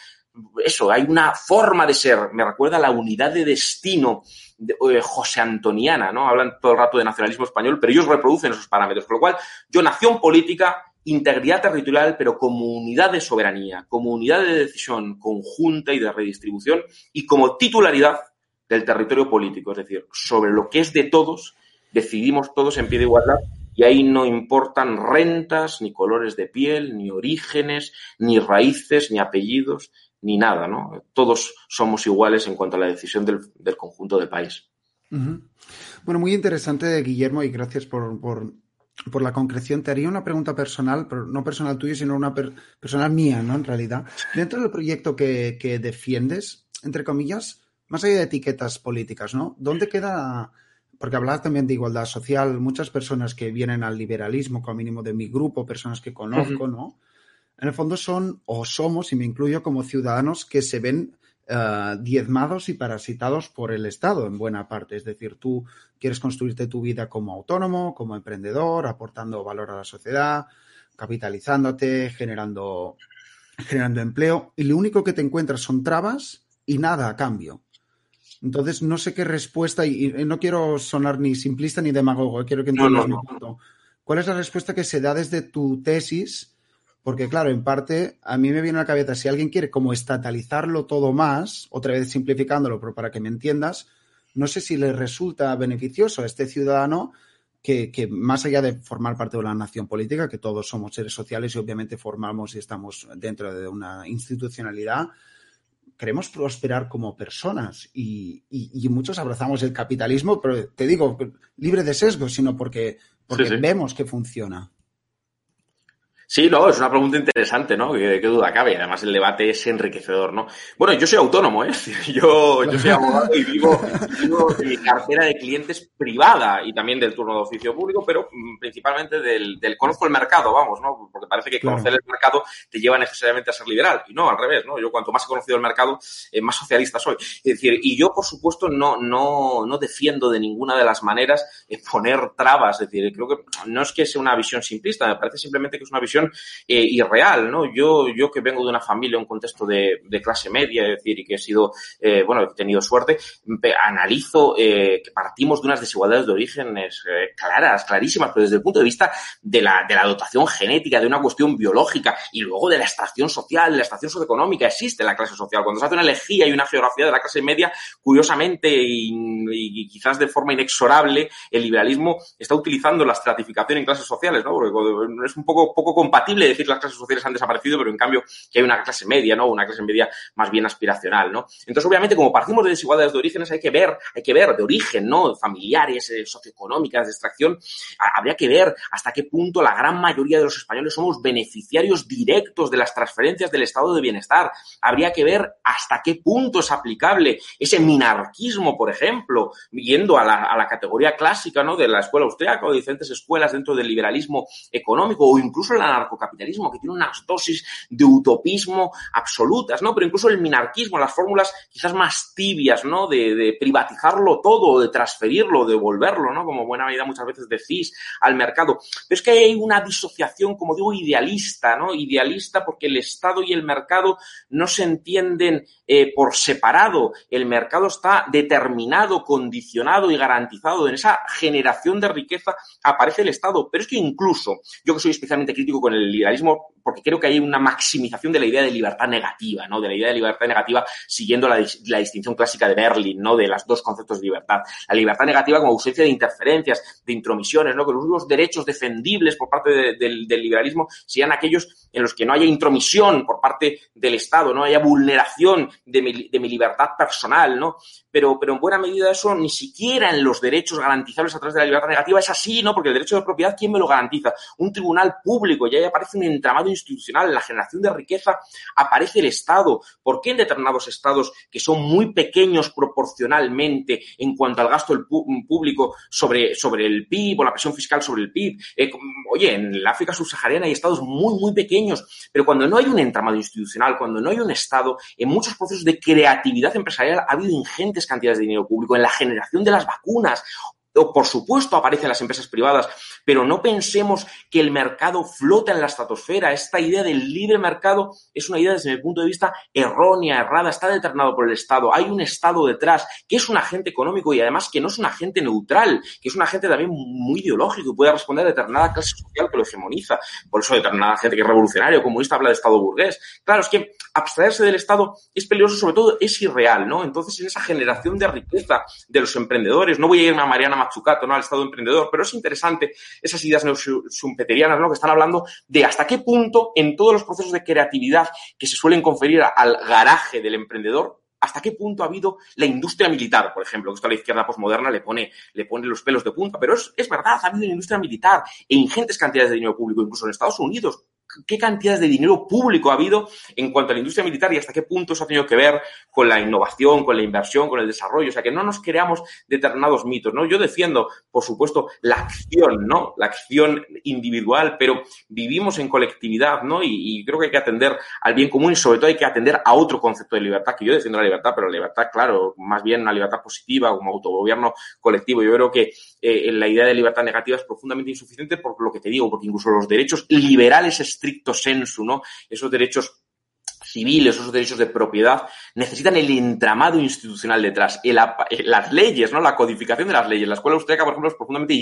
eso, hay una forma de ser, me recuerda la unidad de destino de, eh, José Antoniana, ¿no? Hablan todo el rato de nacionalismo español, pero ellos reproducen esos parámetros, con lo cual, yo, nación política, integridad territorial, pero como unidad de soberanía, como unidad de decisión conjunta y de redistribución, y como titularidad del territorio político, es decir, sobre lo que es de todos, decidimos todos en pie de igualdad y ahí no importan rentas, ni colores de piel, ni orígenes, ni raíces, ni apellidos, ni nada, ¿no? Todos somos iguales en cuanto a la decisión del, conjunto del país. Bueno, muy interesante, Guillermo, y gracias por, por, la concreción. Te haría una pregunta personal, pero no personal tuya, sino una personal mía, ¿no? En realidad. Dentro del proyecto que, que defiendes, entre comillas, más allá de etiquetas políticas, ¿no? ¿Dónde queda porque hablabas también de igualdad social, muchas personas que vienen al liberalismo, como mínimo de mi grupo, personas que conozco, ¿no? En el fondo son o somos, y me incluyo como ciudadanos, que se ven eh, diezmados y parasitados por el Estado en buena parte. Es decir, tú quieres construirte tu vida como autónomo, como emprendedor, aportando valor a la sociedad, capitalizándote, generando, generando empleo, y lo único que te encuentras son trabas y nada a cambio. Entonces, no sé qué respuesta, y, no quiero sonar ni simplista ni demagogo, eh, quiero que entiendas mi punto. ¿Cuál es la respuesta que se da desde tu tesis? Porque, claro, en parte, a mí me viene a la cabeza, si alguien quiere como estatalizarlo todo más, otra vez simplificándolo, pero para que me entiendas, no sé si le resulta beneficioso a este ciudadano que, que, más allá de formar parte de una nación política, que todos somos seres sociales y obviamente formamos y estamos dentro de una institucionalidad, queremos prosperar como personas y, muchos abrazamos el capitalismo, pero te digo, libre de sesgo, sino porque, porque vemos que funciona. Sí, no, es una pregunta interesante, ¿no? ¿Qué, duda cabe? Además, el debate es enriquecedor, ¿no? Bueno, yo soy autónomo, ¿eh? [laughs] Yo, yo soy abogado y vivo, vivo de mi cartera de clientes privada y también del turno de oficio público, pero mm, principalmente del, del conozco el mercado, vamos, ¿no? Porque parece que conocer el mercado te lleva necesariamente a ser liberal. Y no, al revés, ¿no? Yo cuanto más he conocido el mercado, eh, más socialista soy. Es decir, y yo, por supuesto, no, no, no defiendo de ninguna de las maneras eh, poner trabas. Es decir, creo que no es que sea una visión simplista, me parece simplemente que es una visión eh, irreal, ¿no? Yo, yo que vengo de una familia, un contexto de, clase media, es decir, y que he sido, eh, bueno, he tenido suerte, analizo eh, que partimos de unas desigualdades de orígenes claras, clarísimas, pero desde el punto de vista de la, de la dotación genética, de una cuestión biológica y luego de la extracción social, de la extracción socioeconómica, existe la clase social. Cuando se hace una elegía y una geografía de la clase media, curiosamente y, quizás de forma inexorable, el liberalismo está utilizando la estratificación en clases sociales, ¿no? Porque es un poco, poco compatible decir las clases sociales han desaparecido, pero en cambio que hay una clase media, ¿no? Una clase media más bien aspiracional, ¿no? Entonces, obviamente, como partimos de desigualdades de orígenes, hay que ver, hay que ver de origen, ¿no? Familiares, eh, socioeconómicas, de extracción, habría que ver hasta qué punto la gran mayoría de los españoles somos beneficiarios directos de las transferencias del estado de bienestar. Habría que ver hasta qué punto es aplicable ese minarquismo, por ejemplo, yendo a la, a la categoría clásica, ¿no? De la escuela austríaca o de diferentes escuelas dentro del liberalismo económico o incluso la narcocapitalismo, que tiene unas dosis de utopismo absolutas, ¿no? Pero incluso el minarquismo, las fórmulas quizás más tibias, ¿no? De, privatizarlo todo, de transferirlo, de devolverlo, ¿no? Como buena medida muchas veces decís, al mercado. Pero es que hay una disociación, como digo, idealista, ¿no? Idealista porque el Estado y el mercado no se entienden eh, por separado. El mercado está determinado, condicionado y garantizado. En esa generación de riqueza aparece el Estado. Pero es que incluso, yo que soy especialmente crítico con el liberalismo porque creo que hay una maximización de la idea de libertad negativa, ¿no? De la idea de libertad negativa siguiendo la, distinción clásica de Berlin, ¿no? De los dos conceptos de libertad. La libertad negativa como ausencia de interferencias, de intromisiones, ¿no? Que los únicos derechos defendibles por parte del liberalismo sean aquellos en los que no haya intromisión por parte del Estado, no haya vulneración de mi, de mi libertad personal, ¿no? Pero, pero en buena medida eso ni siquiera en los derechos garantizables a través de la libertad negativa es así, ¿no? Porque el derecho de propiedad, ¿quién me lo garantiza? Un tribunal público, ya aparece un entramado institucional, en la generación de riqueza aparece el Estado. ¿Por qué en determinados estados que son muy pequeños proporcionalmente en cuanto al gasto del público sobre, sobre el PIB o la presión fiscal sobre el PIB? Eh, oye, en el África subsahariana hay estados muy, muy pequeños, pero cuando no hay un entramado institucional, cuando no hay un Estado, en muchos procesos de creatividad empresarial ha habido ingentes cantidades de dinero público en la generación de las vacunas por supuesto aparecen las empresas privadas, pero no pensemos que el mercado flota en la estratosfera. Esta idea del libre mercado es una idea desde mi punto de vista errónea, errada, está determinado por el Estado. Hay un Estado detrás que es un agente económico y además que no es un agente neutral, que es un agente también muy ideológico y puede responder a determinada clase social que lo hegemoniza. Por eso determinada gente que es revolucionario, comunista, habla de Estado burgués. Claro, es que abstraerse del Estado es peligroso, sobre todo es irreal, ¿no? Entonces, en esa generación de riqueza de los emprendedores, no voy a irme a Mariana Machucato, ¿no? Al Estado emprendedor, pero es interesante esas ideas neosumpeterianas, ¿no? Que están hablando de hasta qué punto en todos los procesos de creatividad que se suelen conferir al garaje del emprendedor, hasta qué punto ha habido la industria militar, por ejemplo, que esto a la izquierda posmoderna le pone, le pone los pelos de punta, pero es, es verdad, ha habido una industria militar e ingentes cantidades de dinero público, incluso en Estados Unidos, qué cantidades de dinero público ha habido en cuanto a la industria militar y hasta qué punto eso ha tenido que ver con la innovación, con la inversión, con el desarrollo. O sea, que no nos creamos determinados mitos, ¿no? Yo defiendo, por supuesto, la acción, ¿no? La acción individual, pero vivimos en colectividad, ¿no? Y, creo que hay que atender al bien común y sobre todo hay que atender a otro concepto de libertad, que yo defiendo la libertad, pero la libertad, claro, más bien una libertad positiva, como autogobierno colectivo. Yo creo que eh, la idea de libertad negativa es profundamente insuficiente por lo que te digo, porque incluso los derechos liberales estricto sensu, ¿no? Esos derechos civiles, esos derechos de propiedad, necesitan el entramado institucional detrás, el, las leyes, ¿no? La codificación de las leyes. La escuela austríaca, por ejemplo, es profundamente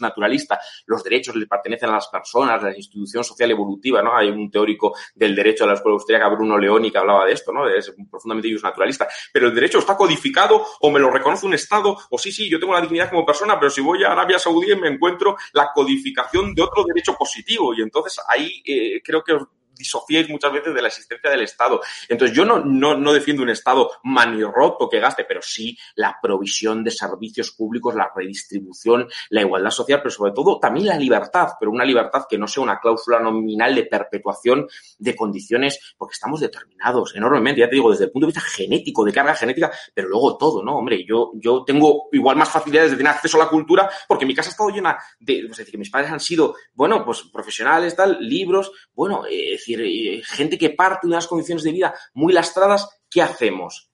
naturalista. Los derechos le pertenecen a las personas, la institución social evolutiva, ¿no? Hay un teórico del derecho de la escuela austríaca, Bruno Leoni, que hablaba de esto, ¿no? Es profundamente naturalista. Pero el derecho está codificado o me lo reconoce un Estado, o sí, sí, yo tengo la dignidad como persona, pero si voy a Arabia Saudí me encuentro la codificación de otro derecho positivo. Y entonces ahí eh, creo que disociéis muchas veces de la existencia del Estado. Entonces, yo no, no, no defiendo un Estado manirroto que gaste, pero sí la provisión de servicios públicos, la redistribución, la igualdad social, pero sobre todo también la libertad, pero una libertad que no sea una cláusula nominal de perpetuación de condiciones, porque estamos determinados enormemente, ya te digo, desde el punto de vista genético, de carga genética, pero luego todo, ¿no? Hombre, yo, yo tengo igual más facilidades de tener acceso a la cultura porque mi casa ha estado llena de, es decir, que mis padres han sido, bueno, pues profesionales, tal, libros, bueno, eh, decir, gente que parte de unas condiciones de vida muy lastradas, ¿qué hacemos?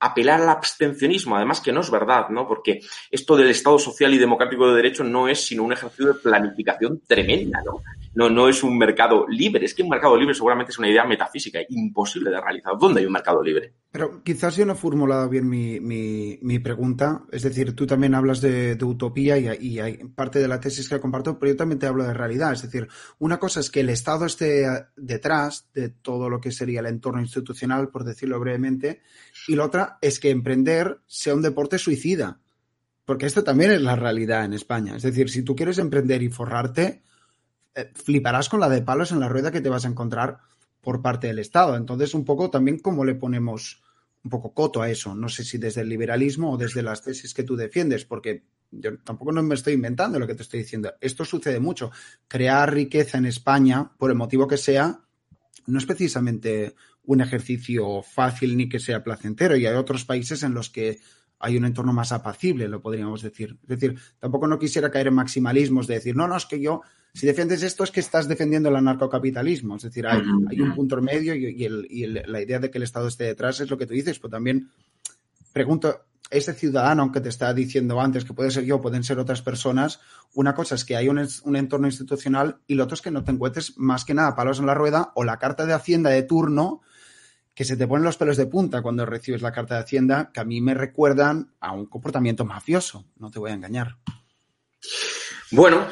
apelar al abstencionismo, además que no es verdad, ¿no? Porque esto del Estado social y democrático de derecho no es sino un ejercicio de planificación tremenda, ¿no? No, no es un mercado libre. Es que un mercado libre seguramente es una idea metafísica, imposible de realizar. ¿Dónde hay un mercado libre? Pero quizás yo no he formulado bien mi, mi, pregunta. Es decir, tú también hablas de, utopía y, hay parte de la tesis que comparto, pero yo también te hablo de realidad. Es decir, una cosa es que el Estado esté detrás de todo lo que sería el entorno institucional, por decirlo brevemente, y la otra es que emprender sea un deporte suicida. Porque esto también es la realidad en España. Es decir, si tú quieres emprender y forrarte, eh, fliparás con la de palos en la rueda que te vas a encontrar por parte del Estado. Entonces, un poco también cómo le ponemos un poco coto a eso. No sé si desde el liberalismo o desde las tesis que tú defiendes, porque yo tampoco no me estoy inventando lo que te estoy diciendo. Esto sucede mucho. Crear riqueza en España, por el motivo que sea, no es precisamente un ejercicio fácil ni que sea placentero. Y hay otros países en los que hay un entorno más apacible, lo podríamos decir. Es decir, tampoco no quisiera caer en maximalismos de decir, no, no, es que yo si defiendes esto es que estás defendiendo el anarcocapitalismo. Es decir, hay, un punto medio y, la idea de que el Estado esté detrás es lo que tú dices, pero también pregunto, ese ciudadano aunque te está diciendo antes que puede ser yo, pueden ser otras personas, una cosa es que hay un, un, entorno institucional y lo otro es que no te encuentres más que nada palos en la rueda o la carta de Hacienda de turno que se te ponen los pelos de punta cuando recibes la carta de Hacienda, que a mí me recuerdan a un comportamiento mafioso, no te voy a engañar. Bueno,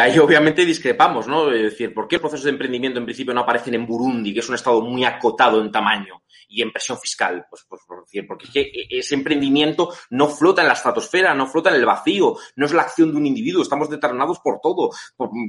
ahí obviamente discrepamos, ¿no? Es decir, ¿por qué procesos de emprendimiento en principio no aparecen en Burundi, que es un estado muy acotado en tamaño y en presión fiscal? Pues, pues por decir, porque ese emprendimiento no flota en la estratosfera, no flota en el vacío, no es la acción de un individuo, estamos determinados por todo,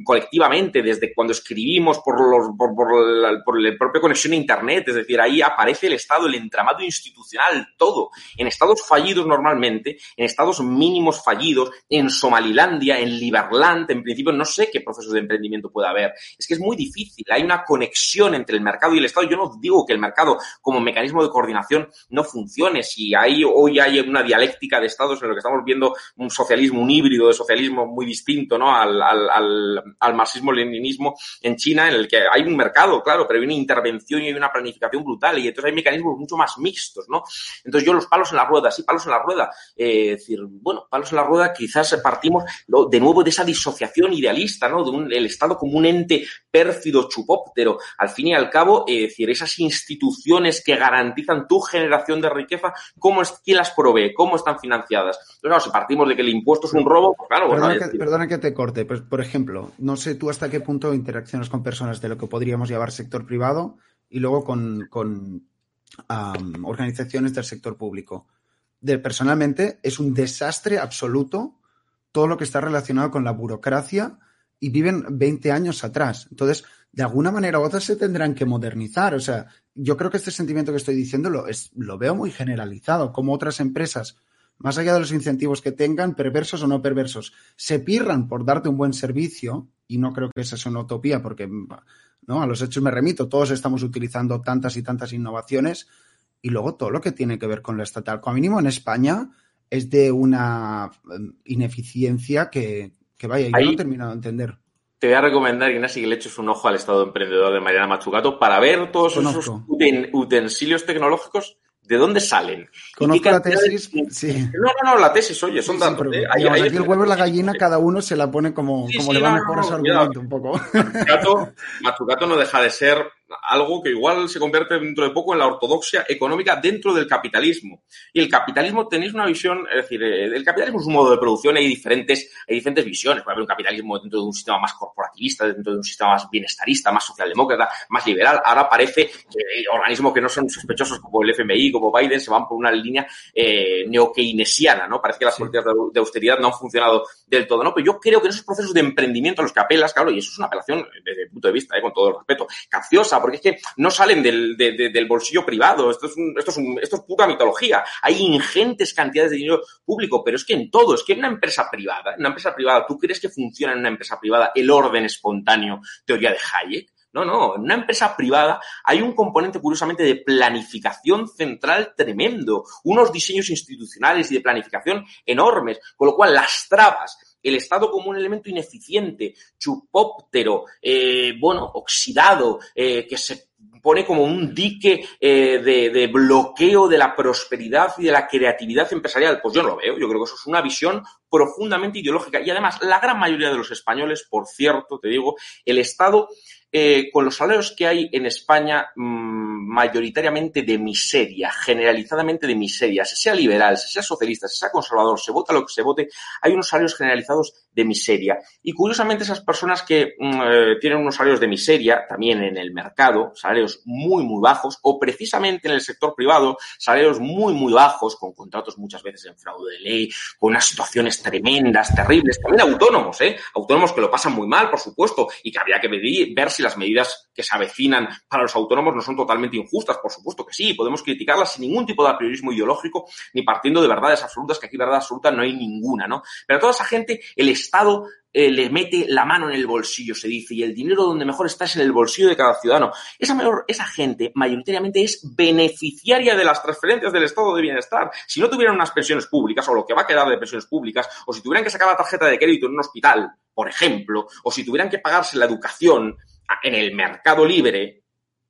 colectivamente, desde cuando escribimos, por, los, por, la, por la propia conexión a Internet, es decir, ahí aparece el Estado, el entramado institucional, todo. En estados fallidos normalmente, en estados mínimos fallidos, en Somalilandia, en Liberland, en principio no sé qué procesos de emprendimiento puede haber. Es que es muy difícil. Hay una conexión entre el mercado y el Estado. Yo no digo que el mercado como mecanismo de coordinación no funcione. Si hay, hoy hay una dialéctica de Estados en lo que estamos viendo un socialismo, un híbrido de socialismo muy distinto ¿no? al, al, marxismo-leninismo en China, en el que hay un mercado, claro, pero hay una intervención y hay una planificación brutal y entonces hay mecanismos mucho más mixtos, ¿no? Entonces yo los palos en la rueda, sí, palos en la rueda. Eh, decir, bueno, palos en la rueda quizás partimos de nuevo de esa disociación idealista, ¿no? De un, el Estado como un ente pérfido, chupóptero. Al fin y al cabo, es decir, esas instituciones que garantizan tu generación de riqueza, ¿cómo es, ¿quién las provee? ¿Cómo están financiadas? Entonces, claro, si partimos de que el impuesto es un robo, pues claro. Perdona, que, te corte. Pues, por ejemplo, no sé tú hasta qué punto interaccionas con personas de lo que podríamos llamar sector privado y luego con, con organizaciones del sector público. De, personalmente, es un desastre absoluto todo lo que está relacionado con la burocracia y viven 20 años atrás. Entonces, de alguna manera u se tendrán que modernizar. O sea, yo creo que este sentimiento que estoy diciendo lo, es, lo veo muy generalizado, como otras empresas, más allá de los incentivos que tengan, perversos o no perversos, se pirran por darte un buen servicio, y no creo que esa sea una utopía, porque ¿no? a los hechos me remito, todos estamos utilizando tantas y tantas innovaciones, y luego todo lo que tiene que ver con lo estatal. Como mínimo en España es de una mm, ineficiencia que, que vaya, yo no he terminado de entender te voy a recomendar, Ignacio, que le eches un ojo al estado emprendedor de Mariana Machucato para ver todos esos utensilios tecnológicos de dónde salen. Conozco la tesis, sí. No, no, no, la tesis, oye, son datos. ¿eh? aquí el huevo y la gallina, cada uno se la pone como, como le va mejor a su argumento, un poco. Machucato no deja de ser algo que igual se convierte dentro de poco en la ortodoxia económica dentro del capitalismo. Y el capitalismo tenéis una visión, es decir, eh, el capitalismo es un modo de producción, hay diferentes, hay diferentes visiones. Puede haber un capitalismo dentro de un sistema más corporativista, dentro de un sistema más bienestarista, más socialdemócra, más liberal. Ahora parece que organismos que no son sospechosos como el FMI, como Biden, se van por una línea eh, neo-keynesiana, ¿no? Parece que las políticas de austeridad no han funcionado del todo, ¿no? Pero yo creo que en esos procesos de emprendimiento a los que apelas, claro, y eso es una apelación desde el punto de vista, eh, con todo el respeto, capciosa, porque es que no salen del, del bolsillo privado. Esto es, esto, es esto es pura mitología. Hay ingentes cantidades de dinero público, pero es que en todo, es que en una empresa privada, en una empresa privada, ¿tú crees que funciona en una empresa privada el orden espontáneo, teoría de Hayek? No, no, en una empresa privada hay un componente curiosamente de planificación central tremendo, unos diseños institucionales y de planificación enormes, con lo cual las trabas el Estado como un elemento ineficiente, chupóptero, eh, bueno, oxidado, eh, que se pone como un dique eh, de, bloqueo de la prosperidad y de la creatividad empresarial. Pues yo no lo veo. Yo creo que eso es una visión profundamente ideológica. Y además, la gran mayoría de los españoles, por cierto, te digo, el Estado eh, con los salarios que hay en España mm, mayoritariamente de miseria, generalizadamente de miseria, se sea liberal, se sea socialista, se sea conservador, se vota lo que se vote, hay unos salarios generalizados de miseria. Y curiosamente esas personas que mm, eh, tienen unos salarios de miseria, también en el mercado, salarios muy, muy bajos, o precisamente en el sector privado, salarios muy, muy bajos, con contratos muchas veces en fraude de ley, con unas situaciones tremendas, terribles, también autónomos, ¿eh? Autónomos que lo pasan muy mal, por supuesto, y que habría que ver si las medidas que se avecinan para los autónomos no son totalmente injustas, por supuesto que sí, podemos criticarlas sin ningún tipo de apriorismo ideológico ni partiendo de verdades absolutas, que aquí verdad absoluta no hay ninguna, ¿no? Pero a toda esa gente el eh, le mete la mano en el bolsillo, se dice, y el dinero donde mejor está es en el bolsillo de cada ciudadano. Esa, mayor, esa gente mayoritariamente es beneficiaria de las transferencias del estado de bienestar. Si no tuvieran unas pensiones públicas, o lo que va a quedar de pensiones públicas, o si tuvieran que sacar la tarjeta de crédito en un hospital, por ejemplo, o si tuvieran que pagarse la educación, en el mercado libre,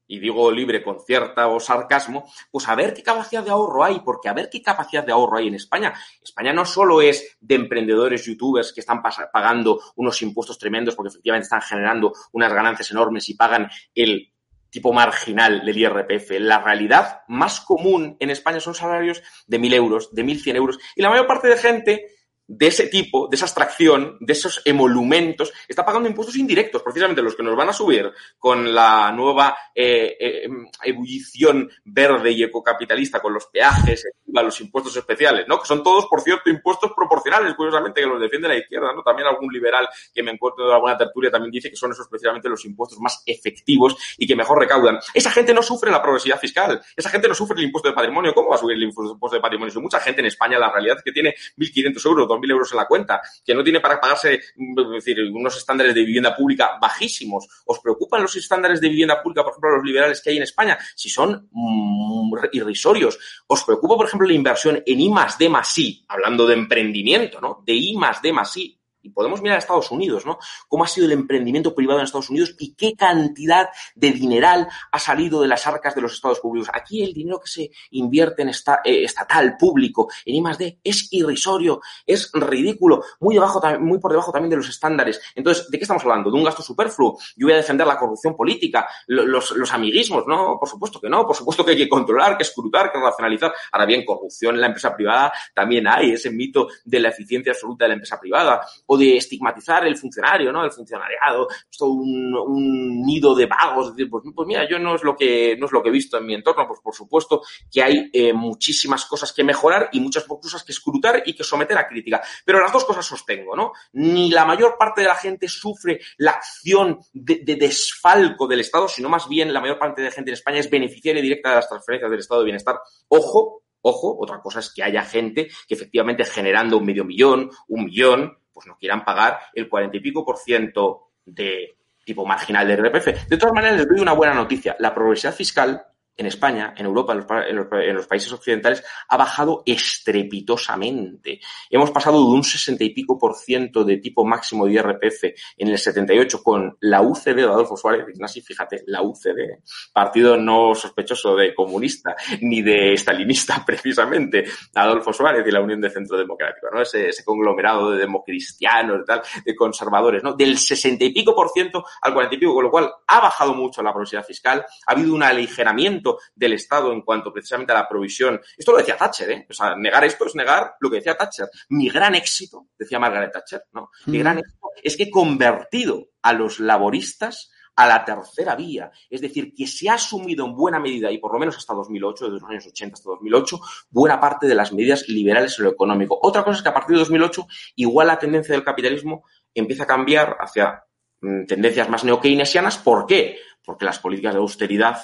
y digo libre con cierta sarcasmo, pues a ver qué capacidad de ahorro hay, porque a ver qué capacidad de ahorro hay en España. España no solo es de emprendedores, youtubers que están pagando unos impuestos tremendos porque efectivamente están generando unas ganancias enormes y pagan el tipo marginal del IRPF. La realidad más común en España son salarios de mil euros, de mil cien euros, y la mayor parte de gente de ese tipo, de esa extracción, de esos emolumentos, está pagando impuestos indirectos, precisamente los que nos van a subir con la nueva eh, eh, ebullición verde y ecocapitalista, con los peajes, los impuestos especiales, ¿no? Que son todos, por cierto, impuestos proporcionales, curiosamente, que los defiende la izquierda, ¿no? También algún liberal que me encuentro de alguna tertulia también dice que son esos precisamente los impuestos más efectivos y que mejor recaudan. Esa gente no sufre la progresividad fiscal, esa gente no sufre el impuesto de patrimonio. ¿Cómo va a subir el impuesto de patrimonio? Mucha gente en España, la realidad es que tiene 1.500 euros, mil euros en la cuenta, que no tiene para pagarse, unos estándares de vivienda pública bajísimos. ¿Os preocupan los estándares de vivienda pública, por ejemplo, los liberales que hay en España? Si son mm, irrisorios. ¿Os preocupa, por ejemplo, la inversión en I más D I, hablando de emprendimiento, ¿no? De I más D I y podemos mirar a Estados Unidos, ¿no? Cómo ha sido el emprendimiento privado en Estados Unidos y qué cantidad de dineral ha salido de las arcas de los estados públicos. Aquí el dinero que se invierte en eh, estatal, público, en I+.D. es irrisorio, es ridículo, muy, debajo, muy por debajo también de los estándares. Entonces, ¿de qué estamos hablando? ¿De un gasto superfluo? Yo voy a defender la corrupción política, los, los amiguismos, no, por supuesto que no, por supuesto que hay que controlar, que escrutar, que racionalizar. Ahora bien, corrupción en la empresa privada también hay, ese mito de la eficiencia absoluta de la empresa privada o de estigmatizar el funcionario, ¿no? El funcionariado, es todo un, nido de vagos, decir, pues, pues, mira, yo no es lo que, no es lo que he visto en mi entorno, pues por supuesto que hay eh, muchísimas cosas que mejorar y muchas cosas que escrutar y que someter a crítica. Pero las dos cosas sostengo, ¿no? Ni la mayor parte de la gente sufre la acción de, de desfalco del Estado, sino más bien la mayor parte de la gente en España es beneficiaria directa de las transferencias del Estado de Bienestar. Ojo, Ojo, otra cosa es que haya gente que efectivamente generando un medio millón, un millón, pues no quieran pagar el cuarenta y pico por ciento de tipo marginal de RPF. De todas maneras, les doy una buena noticia. La progresividad fiscal en España, en Europa, en los, países occidentales, ha bajado estrepitosamente. Hemos pasado de un 60 y pico por ciento de tipo máximo de IRPF en el 78 con la UCD de Adolfo Suárez, Ignasi, fíjate, la UCD, partido no sospechoso de comunista ni de stalinista [laughs] precisamente, Adolfo Suárez y la Unión de Centro Democrático, ¿no? Ese, conglomerado de democristianos, de tal, de conservadores, ¿no? Del 60 y pico por ciento al 40 y pico, con lo cual ha bajado mucho la progresividad fiscal, ha habido un aligeramiento del Estado en cuanto precisamente a la provisión. Esto lo decía Thatcher, ¿eh? O sea, negar esto es negar lo que decía Thatcher. Mi gran éxito, decía Margaret Thatcher, ¿no? Mi gran éxito es que he convertido a los laboristas a la tercera vía. Es decir, que se ha asumido en buena medida, y por lo menos hasta 2008, desde los años 80 hasta 2008, buena parte de las medidas liberales en lo económico. Otra cosa es que a partir de 2008, igual la tendencia del capitalismo empieza a cambiar hacia mm, tendencias más neokeynesianas. ¿Por qué? Porque las políticas de austeridad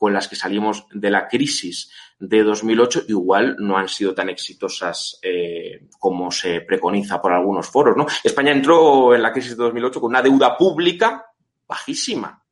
con las que salimos de la crisis de 2008 igual no han sido tan exitosas eh, como se preconiza por algunos foros. ¿no? España entró en la crisis de 2008 con una deuda pública bajísima,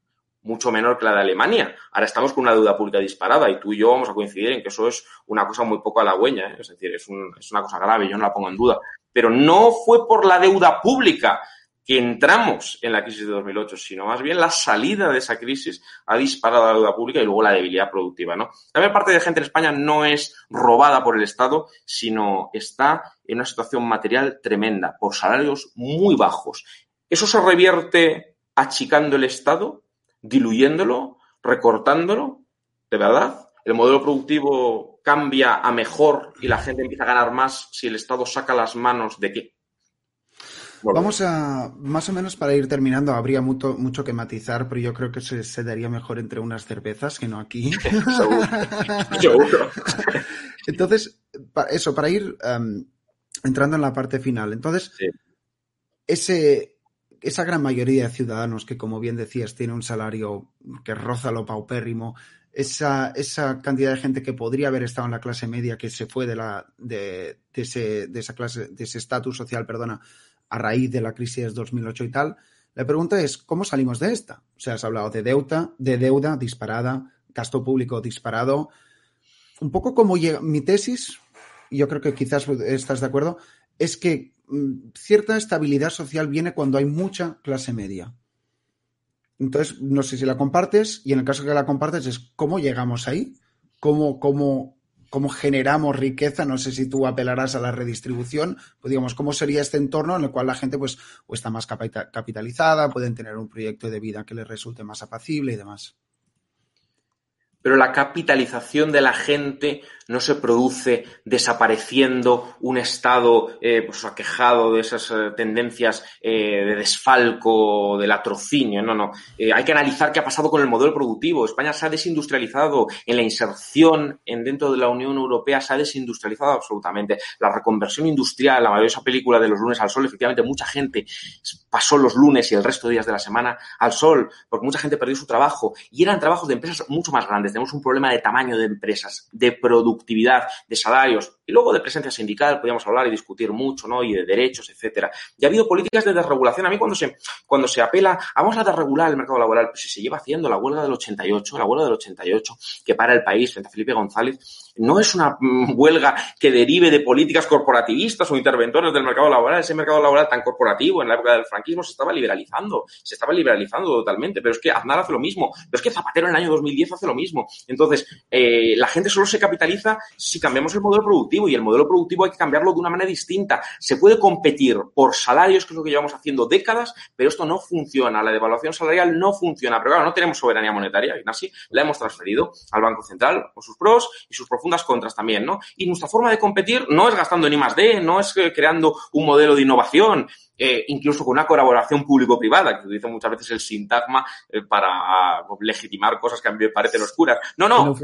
mucho menor que la de Alemania. Ahora estamos con una deuda pública disparada y tú y yo vamos a coincidir en que eso es una cosa muy poco halagüeña, ¿eh? es decir, es, es una cosa grave, yo no la pongo en duda. Pero no fue por la deuda pública que entramos en la crisis de 2008, sino más bien la salida de esa crisis ha disparado la deuda pública y luego la debilidad productiva. ¿no? La mayor parte de gente en España no es robada por el Estado, sino está en una situación material tremenda, por salarios muy bajos. ¿Eso se revierte achicando el Estado, diluyéndolo, recortándolo? ¿De verdad? ¿El modelo productivo cambia a mejor y la gente empieza a ganar más si el Estado saca las manos de qué? Vamos a, más o menos para ir terminando, habría mucho, mucho que matizar, pero yo creo que se, daría mejor entre unas cervezas que no aquí. [laughs] [laughs] Entonces, eso, para ir em, entrando en la parte final. Entonces, ese, esa gran mayoría de ciudadanos que, como bien decías, tiene un salario que roza lo paupérrimo, esa, esa cantidad de gente que podría haber estado en la clase media, que se fue de, la, de, de, ese, de esa clase, de ese estatus social, perdona, a raíz de la crisis de 2008 y tal. La pregunta es, ¿cómo salimos de esta? O sea, has hablado de deuda, de deuda disparada, gasto público disparado. Un poco como llega, mi tesis, yo creo que quizás estás de acuerdo, es que mm, cierta estabilidad social viene cuando hay mucha clase media. Entonces, no sé si la compartes y en el caso que la compartes es cómo llegamos ahí, cómo, cómo cómo generamos riqueza, no sé si tú apelarás a la redistribución, pues digamos, cómo sería este entorno en el cual la gente pues o está más capitalizada, pueden tener un proyecto de vida que les resulte más apacible y demás. Pero la capitalización de la gente no se produce desapareciendo un Estado eh, pues, aquejado de esas eh, tendencias eh, de desfalco, de latrocinio. No, no. hay que analizar qué ha pasado con el modelo productivo. España se ha desindustrializado en la inserción en dentro de la Unión Europea, se ha desindustrializado absolutamente. La reconversión industrial, la maravillosa película de los lunes al sol, efectivamente mucha gente pasó los lunes y el resto de días de la semana al sol, porque mucha gente perdió su trabajo y eran trabajos de empresas mucho más grandes. Tenemos un problema de tamaño de empresas, de productividad de salarios y luego de presencia sindical, podríamos hablar y discutir mucho, ¿no? Y de derechos, etcétera. Y ha habido políticas de desregulación. A mí cuando se, cuando se apela, vamos a desregular el mercado laboral, pues si se lleva haciendo la huelga del 88, la huelga del 88, que para el país frente a Felipe González, no es una mm, huelga que derive de políticas corporativistas o interventores del mercado laboral. Ese mercado laboral tan corporativo en la época del franquismo se estaba liberalizando, se estaba liberalizando totalmente, pero es que Aznar hace lo mismo, pero es que Zapatero en el año 2010 hace lo mismo. Entonces, eh, la gente solo se capitaliza si cambiamos el modelo productivo y el modelo productivo hay que cambiarlo de una manera distinta. Se puede competir por salarios, que es lo que llevamos haciendo décadas, pero esto no funciona. La devaluación salarial no funciona. Pero claro, no tenemos soberanía monetaria, así la hemos transferido al Banco Central con sus pros y sus profundas contras también, ¿no? Y nuestra forma de competir no es gastando ni más D, no es creando un modelo de innovación, eh, incluso con una colaboración público-privada, que utiliza muchas veces el sintagma eh, para pues, legitimar cosas que a mí me parecen oscuras. No, no,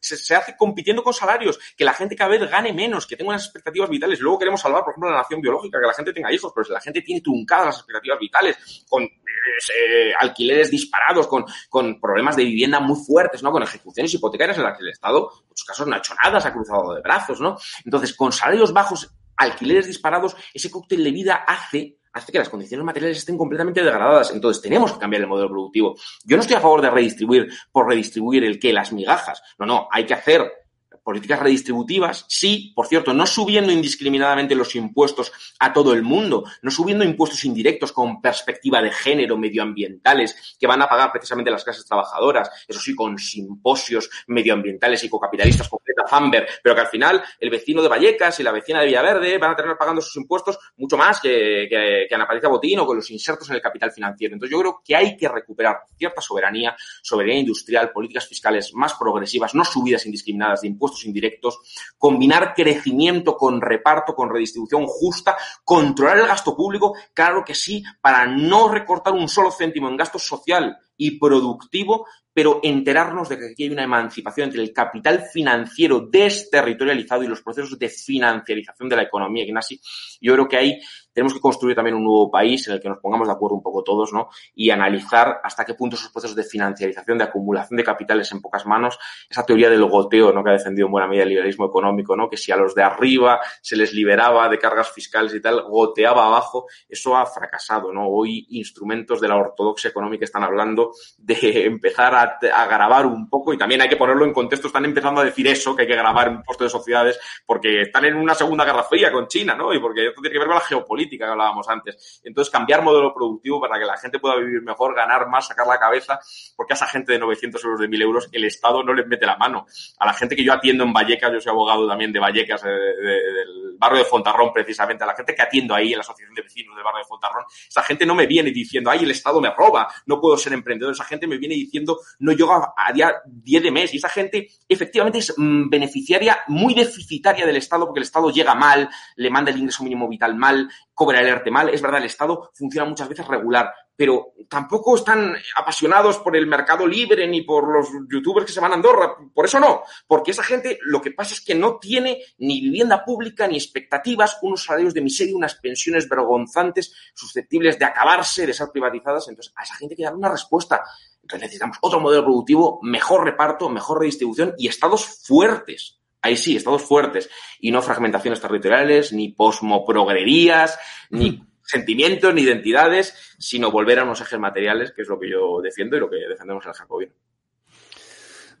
se, hace compitiendo con salarios, que la gente cada vez gane menos, que tenga unas expectativas vitales. Luego queremos salvar, por ejemplo, la nación biológica, que la gente tenga hijos, pero si la gente tiene truncadas las expectativas vitales, con eh, alquileres disparados, con, con problemas de vivienda muy fuertes, ¿no? Con ejecuciones hipotecarias en las que el Estado, en muchos casos, no ha hecho nada, se ha cruzado de brazos, ¿no? Entonces, con salarios bajos, alquileres disparados, ese cóctel de vida hace hace que las condiciones materiales estén completamente degradadas. Entonces, tenemos que cambiar el modelo productivo. Yo no estoy a favor de redistribuir por redistribuir el qué, las migajas. No, no, hay que hacer políticas redistributivas, sí, por cierto, no subiendo indiscriminadamente los impuestos a todo el mundo, no subiendo impuestos indirectos con perspectiva de género, medioambientales, que van a pagar precisamente las clases trabajadoras, eso sí, con simposios medioambientales y cocapitalistas Famber, pero que al final el vecino de Vallecas y la vecina de Villaverde van a tener pagando sus impuestos mucho más que, que, que Ana Patricia Botín o con los insertos en el capital financiero. Entonces yo creo que hay que recuperar cierta soberanía, soberanía industrial, políticas fiscales más progresivas, no subidas indiscriminadas de impuestos indirectos, combinar crecimiento con reparto, con redistribución justa, controlar el gasto público, claro que sí, para no recortar un solo céntimo en gasto social y productivo, pero enterarnos de que aquí hay una emancipación entre el capital financiero desterritorializado y los procesos de financiarización de la economía, Ignasi. Yo creo que hay tenemos que construir también un nuevo país en el que nos pongamos de acuerdo un poco todos, ¿no? Y analizar hasta qué punto esos procesos de financiarización, de acumulación de capitales en pocas manos, esa teoría del goteo, ¿no? Que ha defendido en buena medida el liberalismo económico, ¿no? Que si a los de arriba se les liberaba de cargas fiscales y tal, goteaba abajo, eso ha fracasado, ¿no? Hoy instrumentos de la ortodoxia económica están hablando de [laughs] empezar a, grabar un poco y también hay que ponerlo en contexto, están empezando a decir eso, que hay que grabar un puesto de sociedades porque están en una segunda guerra fría con China, ¿no? Y porque esto tiene que ver con la geopolítica que hablábamos antes. Entonces, cambiar modelo productivo para que la gente pueda vivir mejor, ganar más, sacar la cabeza, porque a esa gente de 900 euros, de 1000 euros, el Estado no les mete la mano. A la gente que yo atiendo en Vallecas, yo soy abogado también de Vallecas, del barrio de Fontarrón, precisamente, a la gente que atiendo ahí en la Asociación de Vecinos del barrio de Fontarrón, esa gente no me viene diciendo, ay, el Estado me roba, no puedo ser emprendedor. Esa gente me viene diciendo, no llego a día 10 de mes. Y esa gente, efectivamente, es mm, beneficiaria muy deficitaria del Estado porque el Estado llega mal, le manda el ingreso mínimo vital mal, cobra el arte mal. Es verdad, el Estado funciona muchas veces regular, pero tampoco están apasionados por el mercado libre ni por los youtubers que se van a Andorra. Por eso no, porque esa gente lo que pasa es que no tiene ni vivienda pública ni expectativas, unos salarios de miseria, unas pensiones vergonzantes, susceptibles de acabarse, de ser privatizadas. Entonces, a esa gente hay que dar una respuesta. Entonces necesitamos otro modelo productivo, mejor reparto, mejor redistribución y estados fuertes Ahí sí, estados fuertes y no fragmentaciones territoriales, ni posmoprogrerías, ni mm. sentimientos, ni identidades, sino volver a unos ejes materiales, que es lo que yo defiendo y lo que defendemos en el Jacobino.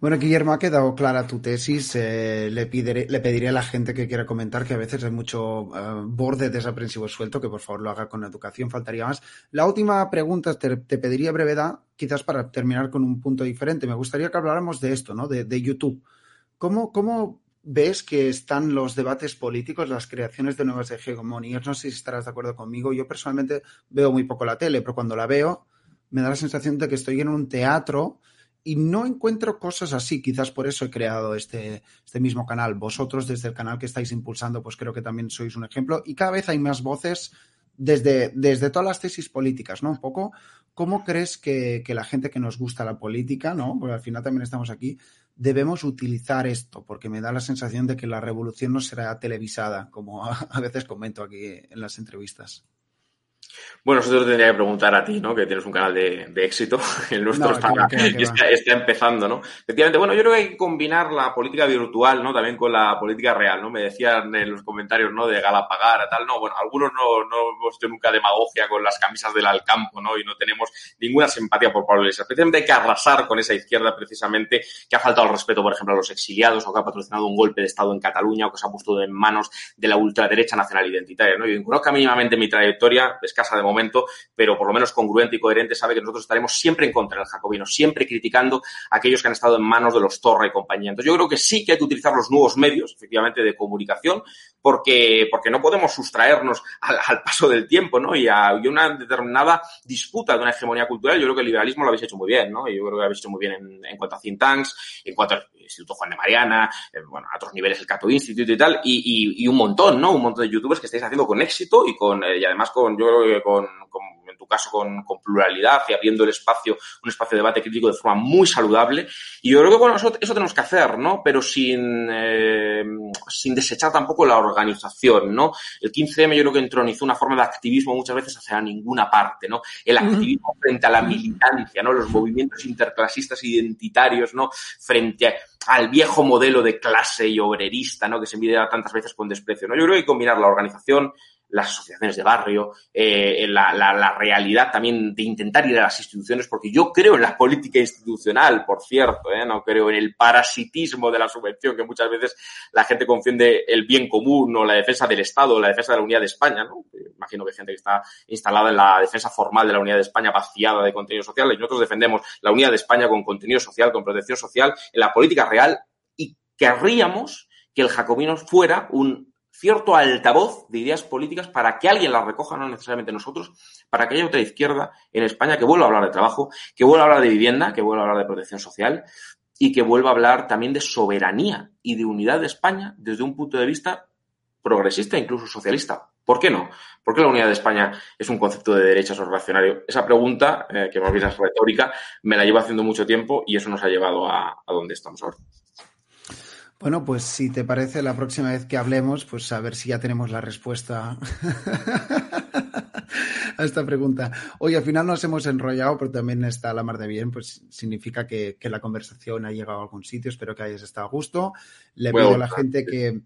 Bueno, Guillermo, ha quedado clara tu tesis. Eh, le, le pediré a la gente que quiera comentar que a veces hay mucho uh, borde desaprensivo suelto, que por favor lo haga con educación, faltaría más. La última pregunta, te, te, pediría brevedad, quizás para terminar con un punto diferente. Me gustaría que habláramos de esto, ¿no? De, de YouTube. ¿Cómo, ¿Cómo ves que están los debates políticos, las creaciones de nuevas hegemonías. No sé si estarás de acuerdo conmigo. Yo personalmente veo muy poco la tele, pero cuando la veo me da la sensación de que estoy en un teatro y no encuentro cosas así. Quizás por eso he creado este, este mismo canal. Vosotros desde el canal que estáis impulsando, pues creo que también sois un ejemplo. Y cada vez hay más voces desde, desde todas las tesis políticas, ¿no? Un poco, ¿cómo crees que, que la gente que nos gusta la política, ¿no? Porque al final también estamos aquí, debemos utilizar esto, porque me da la sensación de que la revolución no será televisada, como [laughs] a, veces comento aquí en las entrevistas. Bueno, nosotros tendría que preguntar a ti, ¿no? Que tienes un canal de, de éxito. [laughs] El nuestro no, está, que va, que está, está, empezando, ¿no? Efectivamente, bueno, yo creo que hay que combinar la política virtual, ¿no? También con la política real, ¿no? Me decían en los comentarios, ¿no? De Galapagar, tal, no, bueno, algunos no, no hemos hecho nunca demagogia con las camisas del Alcampo, ¿no? Y no tenemos ninguna simpatía por Pablo Iglesias. Precisamente hay que arrasar con esa izquierda, precisamente, que ha faltado el respeto, por ejemplo, a los exiliados, o que ha patrocinado un golpe de Estado en Cataluña, o que se ha puesto en manos de la ultraderecha nacional identitaria, ¿no? Yo conozca mínimamente mi trayectoria, de de momento, pero por lo menos congruente y coherente, sabe que nosotros estaremos siempre en contra del jacobino, siempre criticando a aquellos que han estado en manos de los Torre y compañía. Entonces yo creo que sí que hay que utilizar los nuevos medios, efectivamente, de comunicación, porque, porque no podemos sustraernos al, paso del tiempo, ¿no? Y a, una determinada disputa de una hegemonía cultural. Yo creo que el liberalismo lo habéis hecho muy bien, ¿no? Y yo creo que lo habéis hecho muy bien en, en cuanto a think tanks, en cuanto al Instituto Juan de Mariana, eh, bueno, a otros niveles el Cato Institute y tal, y, y, y, un montón, ¿no? Un montón de youtubers que estáis haciendo con éxito y con, eh, y además con, yo creo con, con tu caso con, con, pluralidad y abriendo el espacio, un espacio de debate crítico de forma muy saludable. Y yo creo que, bueno, eso, eso tenemos que hacer, ¿no? Pero sin, eh, sin desechar tampoco la organización, ¿no? El 15M yo creo que entronizó una forma de activismo muchas veces hacia ninguna parte, ¿no? El activismo frente a la militancia, ¿no? Los movimientos interclasistas identitarios, ¿no? Frente a, al viejo modelo de clase y obrerista, ¿no? Que se mide tantas veces con desprecio, ¿no? Yo creo que hay que combinar la organización, las asociaciones de barrio, eh, la, la, la, realidad también de intentar ir a las instituciones, porque yo creo en la política institucional, por cierto, ¿eh? no creo en el parasitismo de la subvención, que muchas veces la gente confunde el bien común o la defensa del Estado o la defensa de la unidad de España. ¿no? Imagino que hay gente que está instalada en la defensa formal de la unidad de España vaciada de contenido social y nosotros defendemos la unidad de España con contenido social, con protección social, en la política real y querríamos que el jacobino fuera un cierto altavoz de ideas políticas para que alguien las recoja, no necesariamente nosotros, para que haya otra izquierda en España que vuelva a hablar de trabajo, que vuelva a hablar de vivienda, que vuelva a hablar de protección social y que vuelva a hablar también de soberanía y de unidad de España desde un punto de vista progresista incluso socialista. ¿Por qué no? ¿Por qué la unidad de España es un concepto de derechas o reaccionario? Esa pregunta, eh, que más bien es retórica, me la llevo haciendo mucho tiempo y eso nos ha llevado a, a donde estamos ahora. Bueno, pues si te parece, la próxima vez que hablemos, pues a ver si ya tenemos la respuesta [laughs] a esta pregunta. Hoy al final nos hemos enrollado, pero también está la mar de bien, pues significa que, que la conversación ha llegado a algún sitio. Espero que hayas estado a gusto. Le pido a la gente que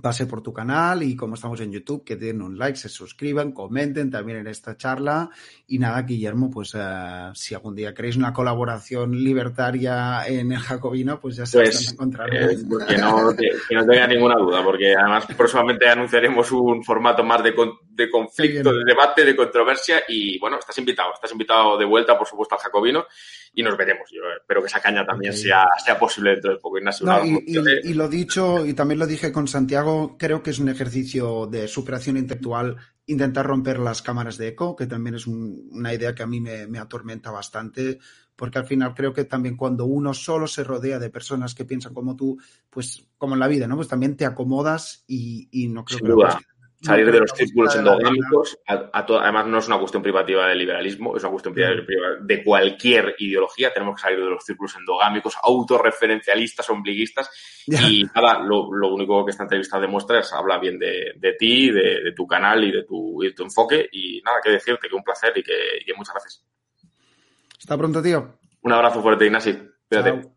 pase por tu canal y como estamos en YouTube, que den un like, se suscriban, comenten también en esta charla. Y nada, Guillermo, pues uh, si algún día queréis una colaboración libertaria en el Jacobino, pues ya sabéis pues, encontrar. Eh, que, no, que, que, no tenga ninguna duda, porque además próximamente anunciaremos un formato más de, de conflicto, de debate, de controversia y bueno, estás invitado, estás invitado de vuelta, por supuesto, al Jacobino y nos veremos. Yo espero que esa caña también okay. sea, sea posible dentro de poco. Ignacio, no, y, y, y, lo dicho, y también lo dije con Santiago, creo que es un ejercicio de superación intelectual intentar romper las cámaras de eco, que también es un, una idea que a mí me, me, atormenta bastante, porque al final creo que también cuando uno solo se rodea de personas que piensan como tú, pues como en la vida, ¿no? Pues también te acomodas y, y no creo Sin que duda salir de los círculos endogámicos, a, a to, además no es una cuestión privativa del liberalismo, es una cuestión privativa de cualquier ideología, tenemos que salir de los círculos endogámicos, autorreferencialistas, ombliguistas, ya. y nada, lo, lo, único que esta entrevista demuestra es, habla bien de, de ti, de, de, tu canal y de tu, y de tu enfoque, y nada, que decirte, que un placer y que, y que muchas gracias. Hasta pronto, tío. Un abrazo fuerte, Ignacio. Cuídate.